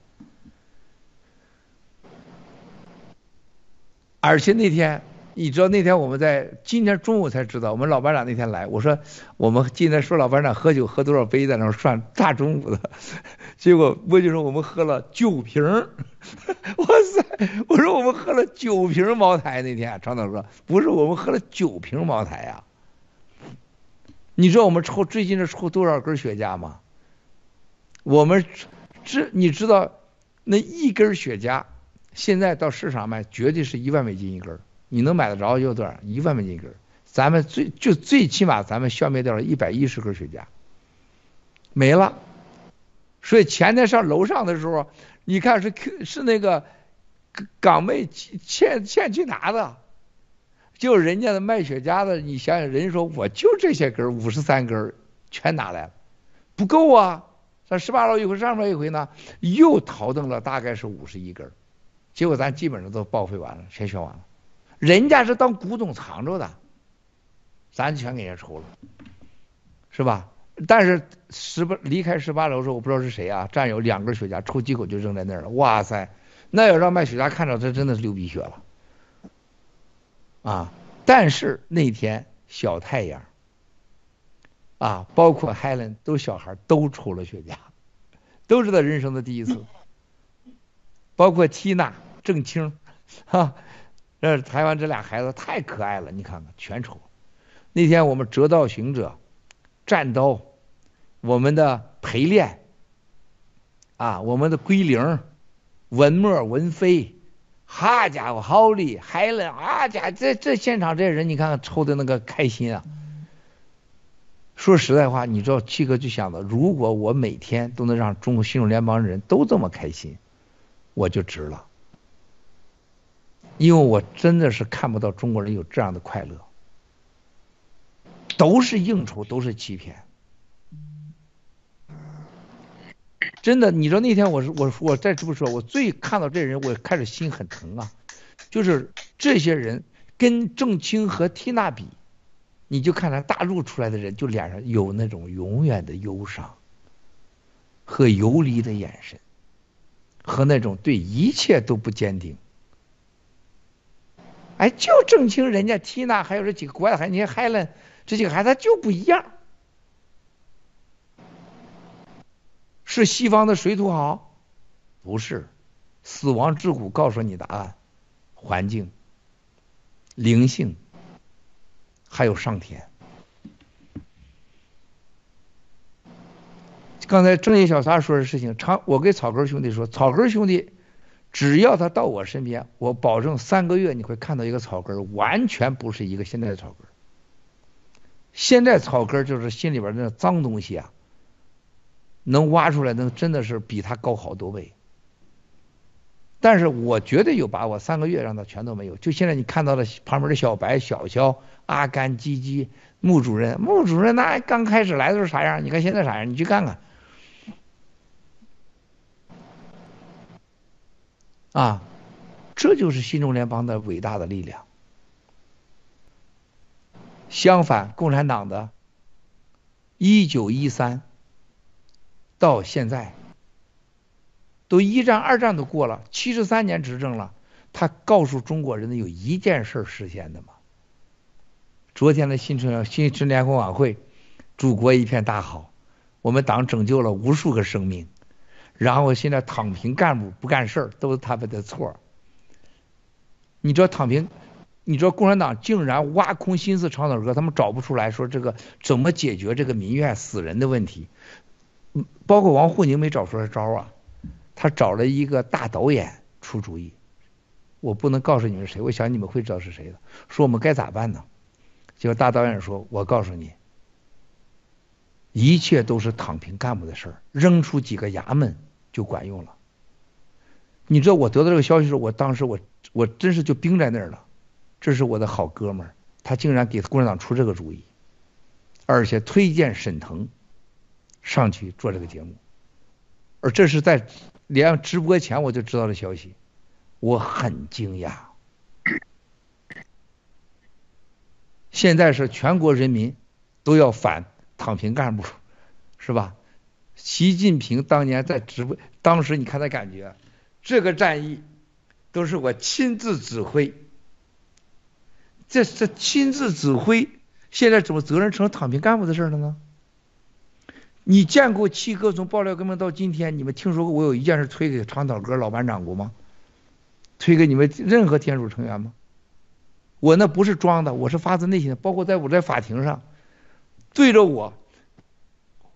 而且那天你知道那天我们在今天中午才知道，我们老班长那天来，我说我们今天说老班长喝酒喝多少杯在那算大中午的，(laughs) 结果我就说我们喝了九瓶，(laughs) 哇塞，我说我们喝了九瓶茅台那天，长岛哥不是我们喝了九瓶茅台呀。你知道我们抽最近是抽多少根雪茄吗？我们知你知道那一根雪茄现在到市场卖绝对是一万美金一根，你能买得着就多少？一万美金一根。咱们最就最起码咱们消灭掉了一百一十根雪茄，没了。所以前天上楼上的时候，你看是是那个港妹欠欠去拿的，就人家的卖雪茄的，你想想，人家说我就这些根五十三根全拿来了，不够啊。上十八楼一回，上面一回呢，又淘腾了大概是五十一根，结果咱基本上都报废完了，全销完了。人家是当古董藏着的。咱全给人家抽了，是吧？但是十八离开十八楼的时候，我不知道是谁啊，战友两根雪茄，抽几口就扔在那儿了。哇塞，那要让卖雪茄看着，这真的是流鼻血了啊！但是那天小太阳啊，包括海伦都小孩都抽了雪茄，都是他人生的第一次。包括缇娜、郑清，哈，这台湾这俩孩子太可爱了，你看看全抽。那天我们折道行者、战刀，我们的陪练，啊，我们的归零、文墨、文飞，好家伙，好厉害了！啊家，这这现场这些人，你看看抽的那个开心啊！说实在话，你知道七哥就想着，如果我每天都能让中国新中联邦人都这么开心，我就值了，因为我真的是看不到中国人有这样的快乐。都是应酬，都是欺骗。真的，你知道那天我是我我在这么说，我最看到这人，我开始心很疼啊。就是这些人跟郑清和缇娜比，你就看咱大陆出来的人，就脸上有那种永远的忧伤和游离的眼神，和那种对一切都不坚定。哎，就郑清人家缇娜还有这几个国外的孩子，你看海伦。这几个孩子他就不一样，是西方的水土好？不是，死亡之谷告诉你答案：环境、灵性，还有上天。刚才正义小三说的事情，长我给草根兄弟说，草根兄弟，只要他到我身边，我保证三个月你会看到一个草根，完全不是一个现在的草根。现在草根就是心里边那脏东西啊，能挖出来，能真的是比他高好多倍。但是我绝对有把握，三个月让他全都没有。就现在你看到的旁边的小白、小肖、阿甘、鸡鸡、穆主任，穆主任那刚开始来的时候啥样？你看现在啥样？你去看看。啊，这就是新中联邦的伟大的力量。相反，共产党的，一九一三到现在，都一战、二战都过了，七十三年执政了，他告诉中国人的有一件事实现的吗？昨天的新春新春联欢晚会，祖国一片大好，我们党拯救了无数个生命，然后现在躺平干部不干事儿都是他们的错。你知道躺平？你知道共产党竟然挖空心思唱的歌，他们找不出来说这个怎么解决这个民怨死人的问题，包括王沪宁没找出来招啊，他找了一个大导演出主意，我不能告诉你们谁，我想你们会知道是谁的，说我们该咋办呢？结果大导演说，我告诉你，一切都是躺平干部的事儿，扔出几个衙门就管用了。你知道我得到这个消息的时候，我当时我我真是就冰在那儿了。这是我的好哥们儿，他竟然给共产党出这个主意，而且推荐沈腾上去做这个节目，而这是在连直播前我就知道的消息，我很惊讶。现在是全国人民都要反躺平干部，是吧？习近平当年在直播，当时你看他感觉，这个战役都是我亲自指挥。这这亲自指挥，现在怎么责任成了躺平干部的事了呢？你见过七哥从爆料革命到今天，你们听说过我有一件事推给长岛哥老班长过吗？推给你们任何天主成员吗？我那不是装的，我是发自内心的。包括在我在法庭上，对着我，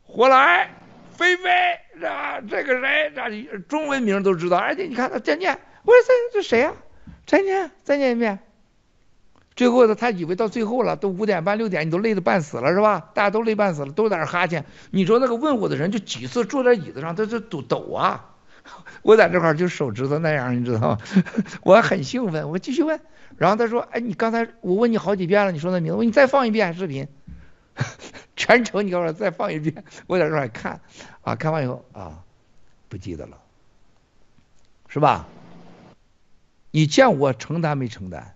活来，菲菲，是吧？这个谁，这中文名都知道，而且你看他再念，我说这这谁？呀？再念，再念一遍。最后呢，他以为到最后了，都五点半六点，你都累得半死了是吧？大家都累半死了，都在那哈欠。你说那个问我的人，就几次坐在椅子上，他就抖抖啊。我在这块儿就手指头那样，你知道吗？我很兴奋，我继续问。然后他说：“哎，你刚才我问你好几遍了，你说那名字，我你再放一遍视频，(laughs) 全程你给我再放一遍。”我在这儿看，啊，看完以后啊，不记得了，是吧？你见我承担没承担？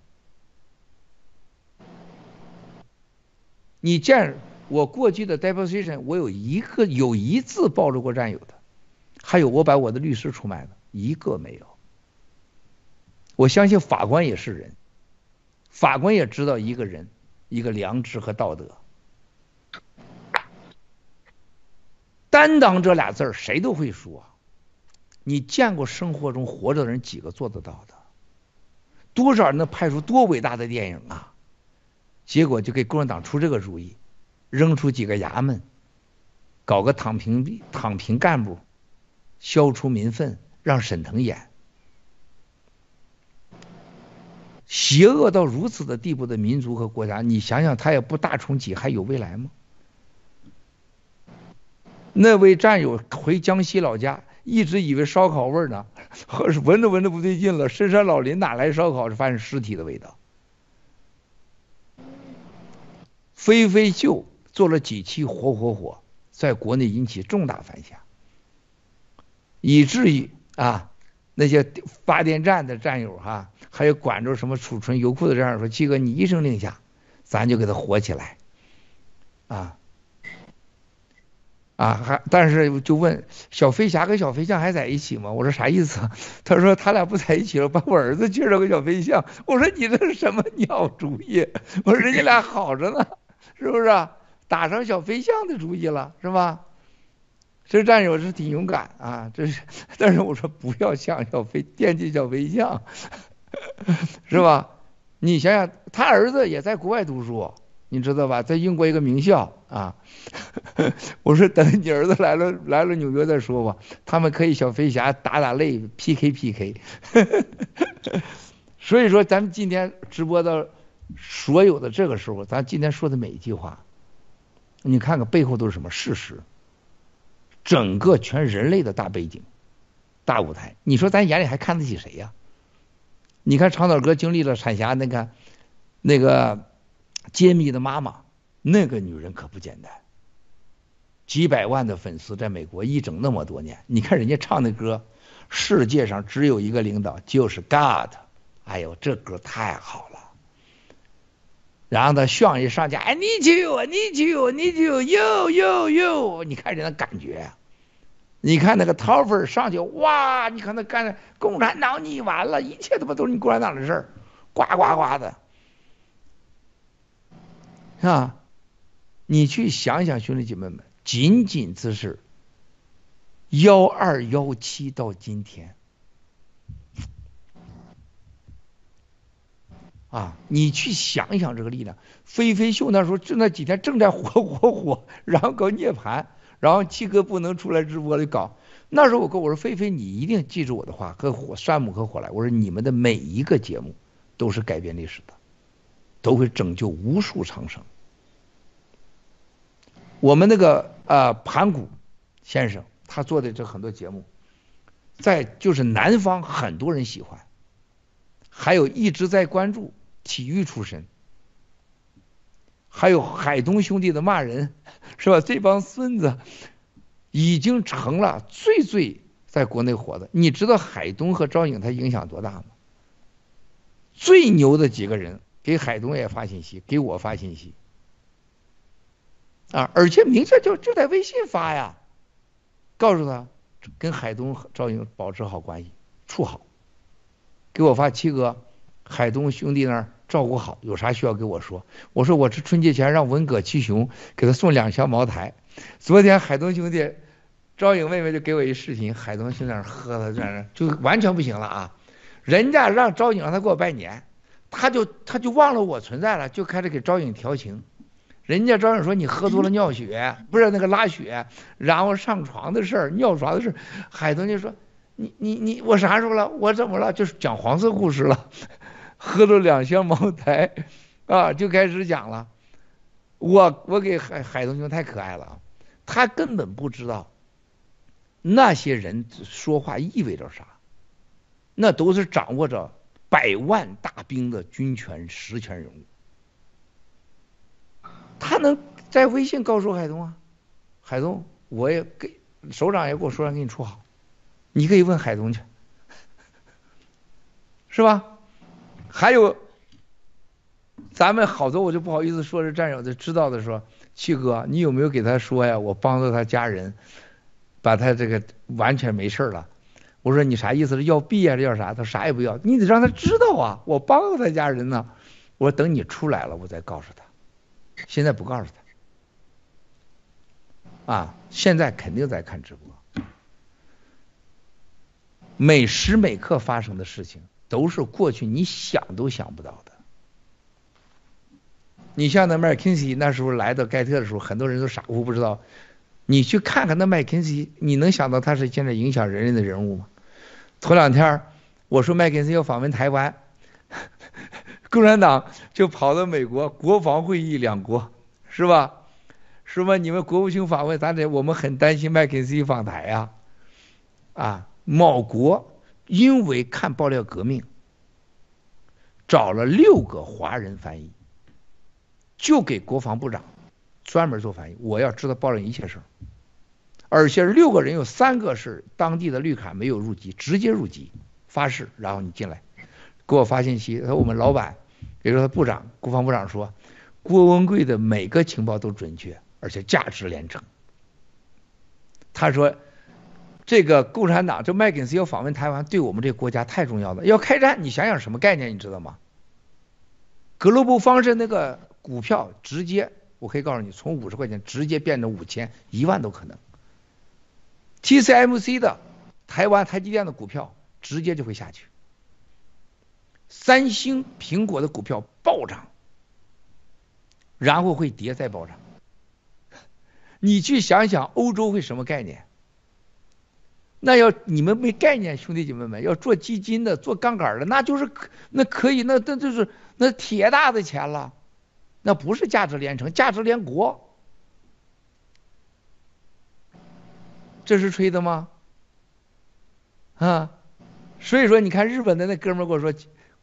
你见我过去的 deposition，我有一个有一字暴露过战友的。还有我把我的律师出卖了，一个没有。我相信法官也是人，法官也知道一个人一个良知和道德。担当这俩字儿谁都会说，你见过生活中活着的人几个做得到的？多少人能拍出多伟大的电影啊？结果就给共产党出这个主意，扔出几个衙门，搞个躺平躺平干部。消除民愤，让沈腾演，邪恶到如此的地步的民族和国家，你想想，他也不大重启，还有未来吗？那位战友回江西老家，一直以为烧烤味儿呢，(laughs) 闻着闻着不对劲了，深山老林哪来烧烤？是发现尸体的味道。飞飞秀做了几期火火火，在国内引起重大反响。以至于啊，那些发电站的战友哈、还有管着什么储存油库的战友说：“七哥，你一声令下，咱就给他火起来。”啊啊，还但是就问小飞侠跟小飞象还在一起吗？我说啥意思？(laughs) 他说他俩不在一起了，把我儿子介绍给小飞象。我说你这是什么鸟主意？(laughs) 我说人家俩好着呢，是不是？打上小飞象的主意了，是吧？这战友是挺勇敢啊，这是，但是我说不要像小飞惦记小飞象，(laughs) 是吧？你想想，他儿子也在国外读书，你知道吧？在英国一个名校啊。(laughs) 我说等你儿子来了来了纽约再说吧，他们可以小飞侠打打擂 PK PK。(laughs) 所以说，咱们今天直播的所有的这个时候，咱今天说的每一句话，你看看背后都是什么事实。整个全人类的大背景、大舞台，你说咱眼里还看得起谁呀？你看长岛哥经历了产侠那个那个揭秘的妈妈，那个女人可不简单，几百万的粉丝在美国一整那么多年，你看人家唱的歌，世界上只有一个领导，就是 God，哎呦，这歌太好了。然后他炫一上架，哎，你就你就你就呦呦呦，你看人家感觉，你看那个掏粉上去，哇，你看那干共产党你完了，一切他妈都是你共产党的事儿，呱呱呱的，是吧？你去想想，兄弟姐妹们，仅仅只是幺二幺七到今天。啊，你去想想这个力量，飞飞秀那时候就那几天正在火火火，然后搞涅槃，然后七哥不能出来直播的搞。那时候我跟我说飞飞，你一定记住我的话，和火山姆和火来，我说你们的每一个节目都是改变历史的，都会拯救无数长生。我们那个呃盘古先生他做的这很多节目，在就是南方很多人喜欢，还有一直在关注。体育出身，还有海东兄弟的骂人，是吧？这帮孙子已经成了最最在国内火的。你知道海东和赵颖他影响多大吗？最牛的几个人给海东也发信息，给我发信息啊，而且明确就就在微信发呀，告诉他跟海东赵颖保持好关系，处好，给我发七哥，海东兄弟那儿。照顾好，有啥需要跟我说。我说我这春节前让文革七雄给他送两箱茅台。昨天海东兄弟、赵颖妹妹就给我一视频，海东兄弟那喝的这样就完全不行了啊！人家让赵颖让他给我拜年，他就他就忘了我存在了，就开始给赵颖调情。人家照样说你喝多了尿血，不是那个拉血，然后上床的事儿、尿床的事儿。海东就说你你你我啥时候了？我怎么了？就是讲黄色故事了，(laughs) 喝了两箱茅台，啊，就开始讲了。我我给海海东兄太可爱了，他根本不知道那些人说话意味着啥，那都是掌握着百万大兵的军权实权人物。他能在微信告诉海东啊，海东，我也给首长也给我说让给你处好，你可以问海东去，(laughs) 是吧？还有，咱们好多我就不好意思说，这战友就知道的说，七哥，你有没有给他说呀？我帮助他家人，把他这个完全没事了。我说你啥意思？是要币还是要啥？他啥也不要，你得让他知道啊，我帮助他家人呢。我说等你出来了，我再告诉他。现在不告诉他，啊，现在肯定在看直播，每时每刻发生的事情都是过去你想都想不到的。你像那麦肯锡那时候来到盖特的时候，很多人都傻乎不知道。你去看看那麦肯锡，你能想到他是现在影响人类的人物吗？头两天我说麦肯锡要访问台湾。共产党就跑到美国国防会议两国，是吧？是吧？你们国务卿访问，咱得我们很担心麦肯锡访台呀。啊，某国因为看爆料革命，找了六个华人翻译，就给国防部长专门做翻译。我要知道爆料一切事，而且六个人有三个是当地的绿卡，没有入籍，直接入籍发誓，然后你进来给我发信息，说我们老板。比如说，部长、国防部长说，郭文贵的每个情报都准确，而且价值连城。他说，这个共产党，这麦肯锡要访问台湾，对我们这个国家太重要了。要开战，你想想什么概念，你知道吗？格罗布方式那个股票直接，我可以告诉你，从五十块钱直接变成五千、一万都可能。TCMC 的台湾台积电的股票直接就会下去。三星、苹果的股票暴涨，然后会跌再暴涨。你去想想欧洲会什么概念？那要你们没概念，兄弟姐妹们，要做基金的、做杠杆的，那就是那可以，那那就是那铁大的钱了。那不是价值连城，价值连国。这是吹的吗？啊，所以说你看日本的那哥们儿跟我说。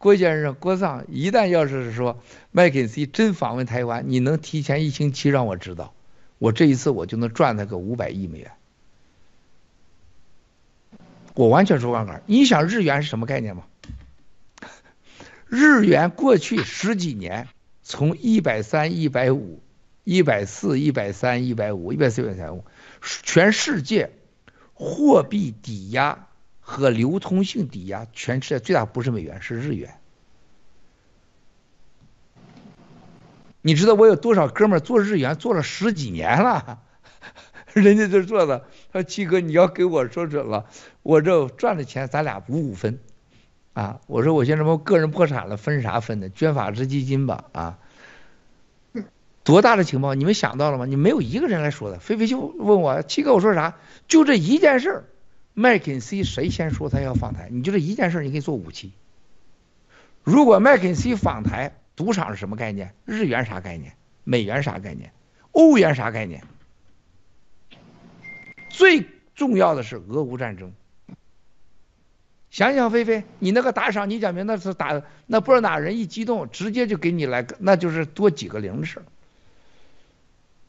郭先生，郭桑，一旦要是说麦肯锡真访问台湾，你能提前一星期让我知道，我这一次我就能赚他个五百亿美元。我完全说杠杆。你想日元是什么概念吗？(laughs) 日元过去十几年从一百三、一百五、一百四、一百三、一百五、一百四、一百三五，全世界货币抵押。和流通性抵押，全世界最大不是美元，是日元。你知道我有多少哥们儿做日元做了十几年了，(laughs) 人家就做的。他说七哥，你要给我说准了，我这赚的钱咱俩五五分。啊，我说我现在我个人破产了，分啥分的？捐法治基金吧。啊，多大的情报？你们想到了吗？你没有一个人来说的。菲菲就问我七哥，我说啥？就这一件事。麦肯锡谁先说他要访台？你就这一件事，你可以做五期。如果麦肯锡访台，赌场是什么概念？日元啥概念？美元啥概念？欧元啥概念？最重要的是俄乌战争。想想菲菲，你那个打赏，你讲明那是打，那不知道哪人一激动，直接就给你来，那就是多几个零的事儿。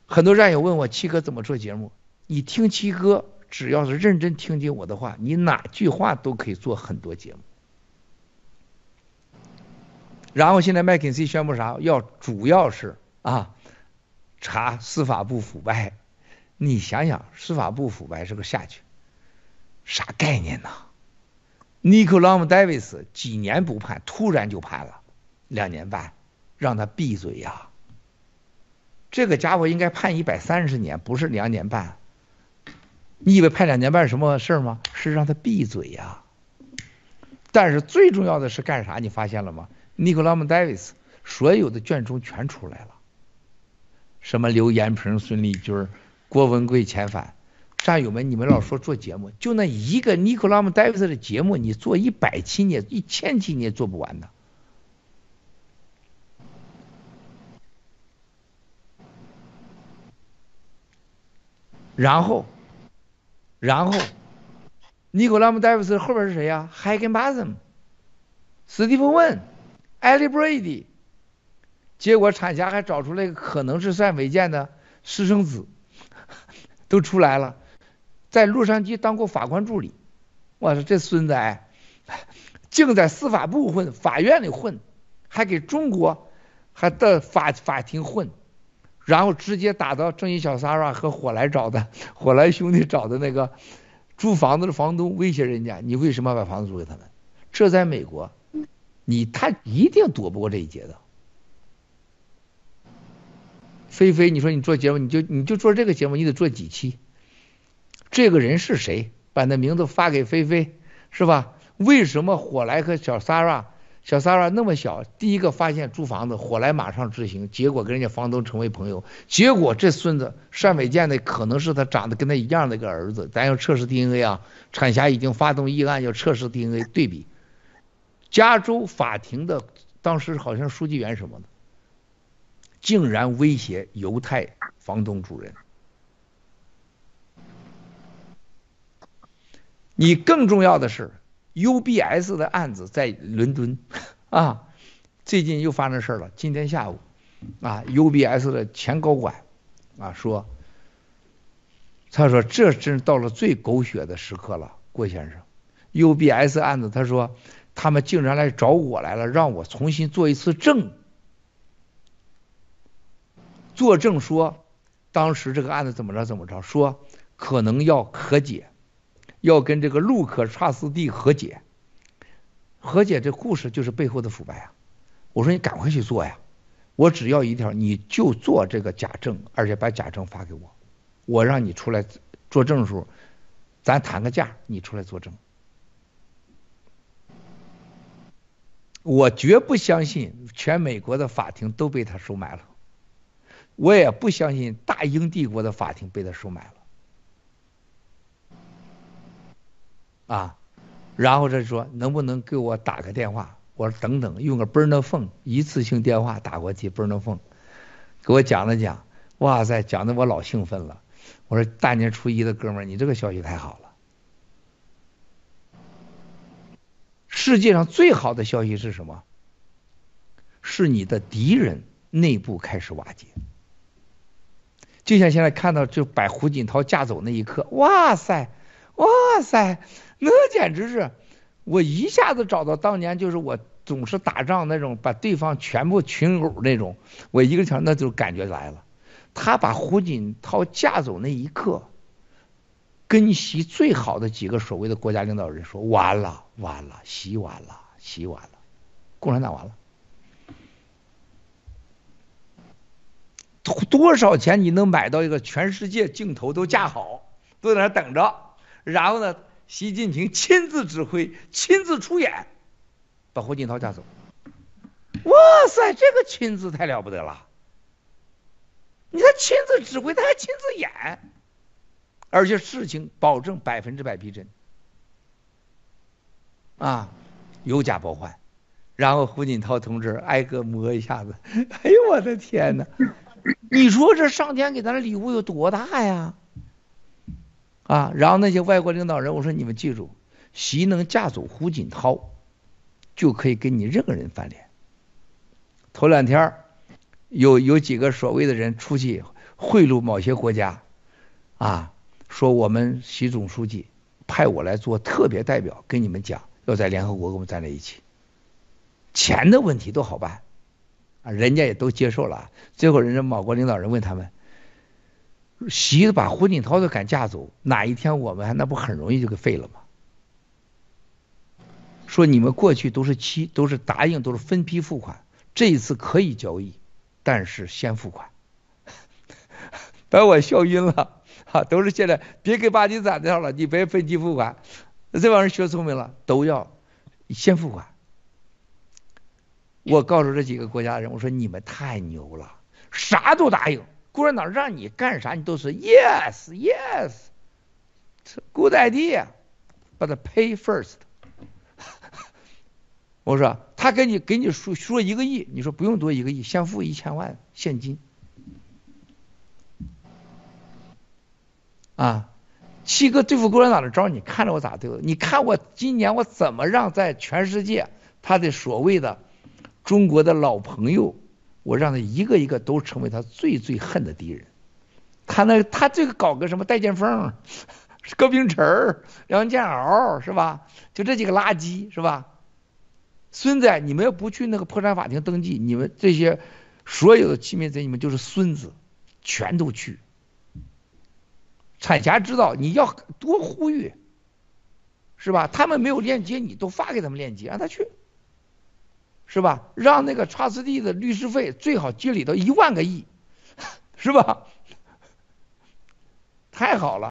很多战友问我七哥怎么做节目，你听七哥。只要是认真听进我的话，你哪句话都可以做很多节目。然后现在麦肯锡宣布啥？要主要是啊查司法部腐败。你想想，司法部腐败是个下去，啥概念呢？尼可拉姆戴维斯几年不判，突然就判了两年半，让他闭嘴呀。这个家伙应该判一百三十年，不是两年半。你以为判两年半什么事儿吗？是让他闭嘴呀、但是最重要的是干啥？你发现了吗？尼古拉姆戴维斯所有的卷宗全出来了，什么刘延鹏、孙立军、郭文贵遣返。战友们，你们老说做节目，就那一个尼古拉姆戴维斯的节目，你做一百期你也一千期你也做不完的。然后，然后，尼古拉姆戴维斯后边是谁呀？海根巴森、史蒂夫温、艾利布瑞迪。结果产辖还找出来一个可能是算违建的私生子，(laughs) 都出来了。在洛杉矶当过法官助理，我说这孙子哎，净在司法部混，法院里混，还给中国还到法法庭混，然后直接打到正义小萨拉和火来找的 (laughs) 火来兄弟找的那个租房子的房东，威胁人家，你为什么把房子租给他们？这在美国，你他一定躲不过这一劫的。菲菲，你说你做节目，你就你就做这个节目，你得做几期？这个人是谁？把那名字发给菲菲，是吧？为什么火来和小萨拉，小萨拉那么小，第一个发现租房子，火来马上执行，结果跟人家房东成为朋友。结果这孙子单伟建的可能是他长得跟他一样的一个儿子，咱要测试 DNA 啊！产辖已经发动议案要测试 DNA 对比。加州法庭的当时好像书记员什么的，竟然威胁犹太房东主人。你更重要的是，UBS 的案子在伦敦啊，最近又发生事了。今天下午啊，UBS 的前高管啊说，他说这真到了最狗血的时刻了，郭先生。UBS 案子，他说他们竟然来找我来了，让我重新做一次证，作证说当时这个案子怎么着怎么着，说可能要和解。要跟这个路克查斯蒂和解，和解这故事就是背后的腐败啊！我说你赶快去做呀！我只要一条，你就做这个假证，而且把假证发给我，我让你出来作证的时候，咱谈个价，你出来作证。我绝不相信全美国的法庭都被他收买了，我也不相信大英帝国的法庭被他收买了。啊，然后他说能不能给我打个电话？我说等等，用个 burner phone 一次性电话打过去，burner phone 给我讲了讲，哇塞，讲的我老兴奋了。我说大年初一的哥们儿，你这个消息太好了。世界上最好的消息是什么？是你的敌人内部开始瓦解。就像现在看到就把胡锦涛架走那一刻，哇塞，哇塞。那简直是，我一下子找到当年就是我总是打仗那种把对方全部群殴那种，我一个想那就感觉来了。他把胡锦涛架走那一刻，跟习最好的几个所谓的国家领导人说：“完了，完了，习完了，习完了，共产党完了。”多少钱你能买到一个全世界镜头都架好，都在那等着，然后呢？习近平 (laughs) 亲自指挥、亲自出演，把胡锦涛架走。哇塞，这个亲自太了不得了！你看亲自指挥，他还亲自演，而且事情保证百分之百逼真。啊，有假包换，然后胡锦涛同志挨个摸一下子，哎呦我的天哪！你说这上天给咱的礼物有多大呀？啊，然后那些外国领导人，我说你们记住，习能架走胡锦涛，就可以跟你任何人翻脸。头两天有有几个所谓的人出去贿赂某些国家，啊，说我们习总书记派我来做特别代表，跟你们讲，要在联合国跟我们站在一起，钱的问题都好办，啊，人家也都接受了。最后人家某国领导人问他们。习把胡锦涛都敢架走，哪一天我们还那不很容易就给废了吗？说你们过去都是期，都是答应，都是分批付款，这一次可以交易，但是先付款，(laughs) 把我笑晕了。哈，(laughs) 都是现在别给巴基斯坦了，你别分期付款，这帮人学聪明了，都要先付款。我告诉这几个国家人，我说你们太牛了，啥都答应。共产党让你干啥，你都是 yes yes，good idea，but pay first。(laughs) 我说他给你给你说说一个亿，你说不用多一个亿，先付一千万现金。啊，七哥对付共产党的招，你看着我咋对付？你看我今年我怎么让在全世界他的所谓的中国的老朋友，我让他一个一个都成为他最最恨的敌人。他那他这个搞个什么戴建峰、(laughs) 高冰碴、杨建敖是吧？就这几个垃圾是吧？孙子，你们要不去那个破产法庭登记，你们这些所有的欺民贼，你们就是孙子，全都去。产霞知道你要多呼吁，是吧？他们没有链接，你都发给他们链接，让他去，是吧？让那个查斯蒂的律师费最好接理到一万个亿，(laughs) 是吧？太好了。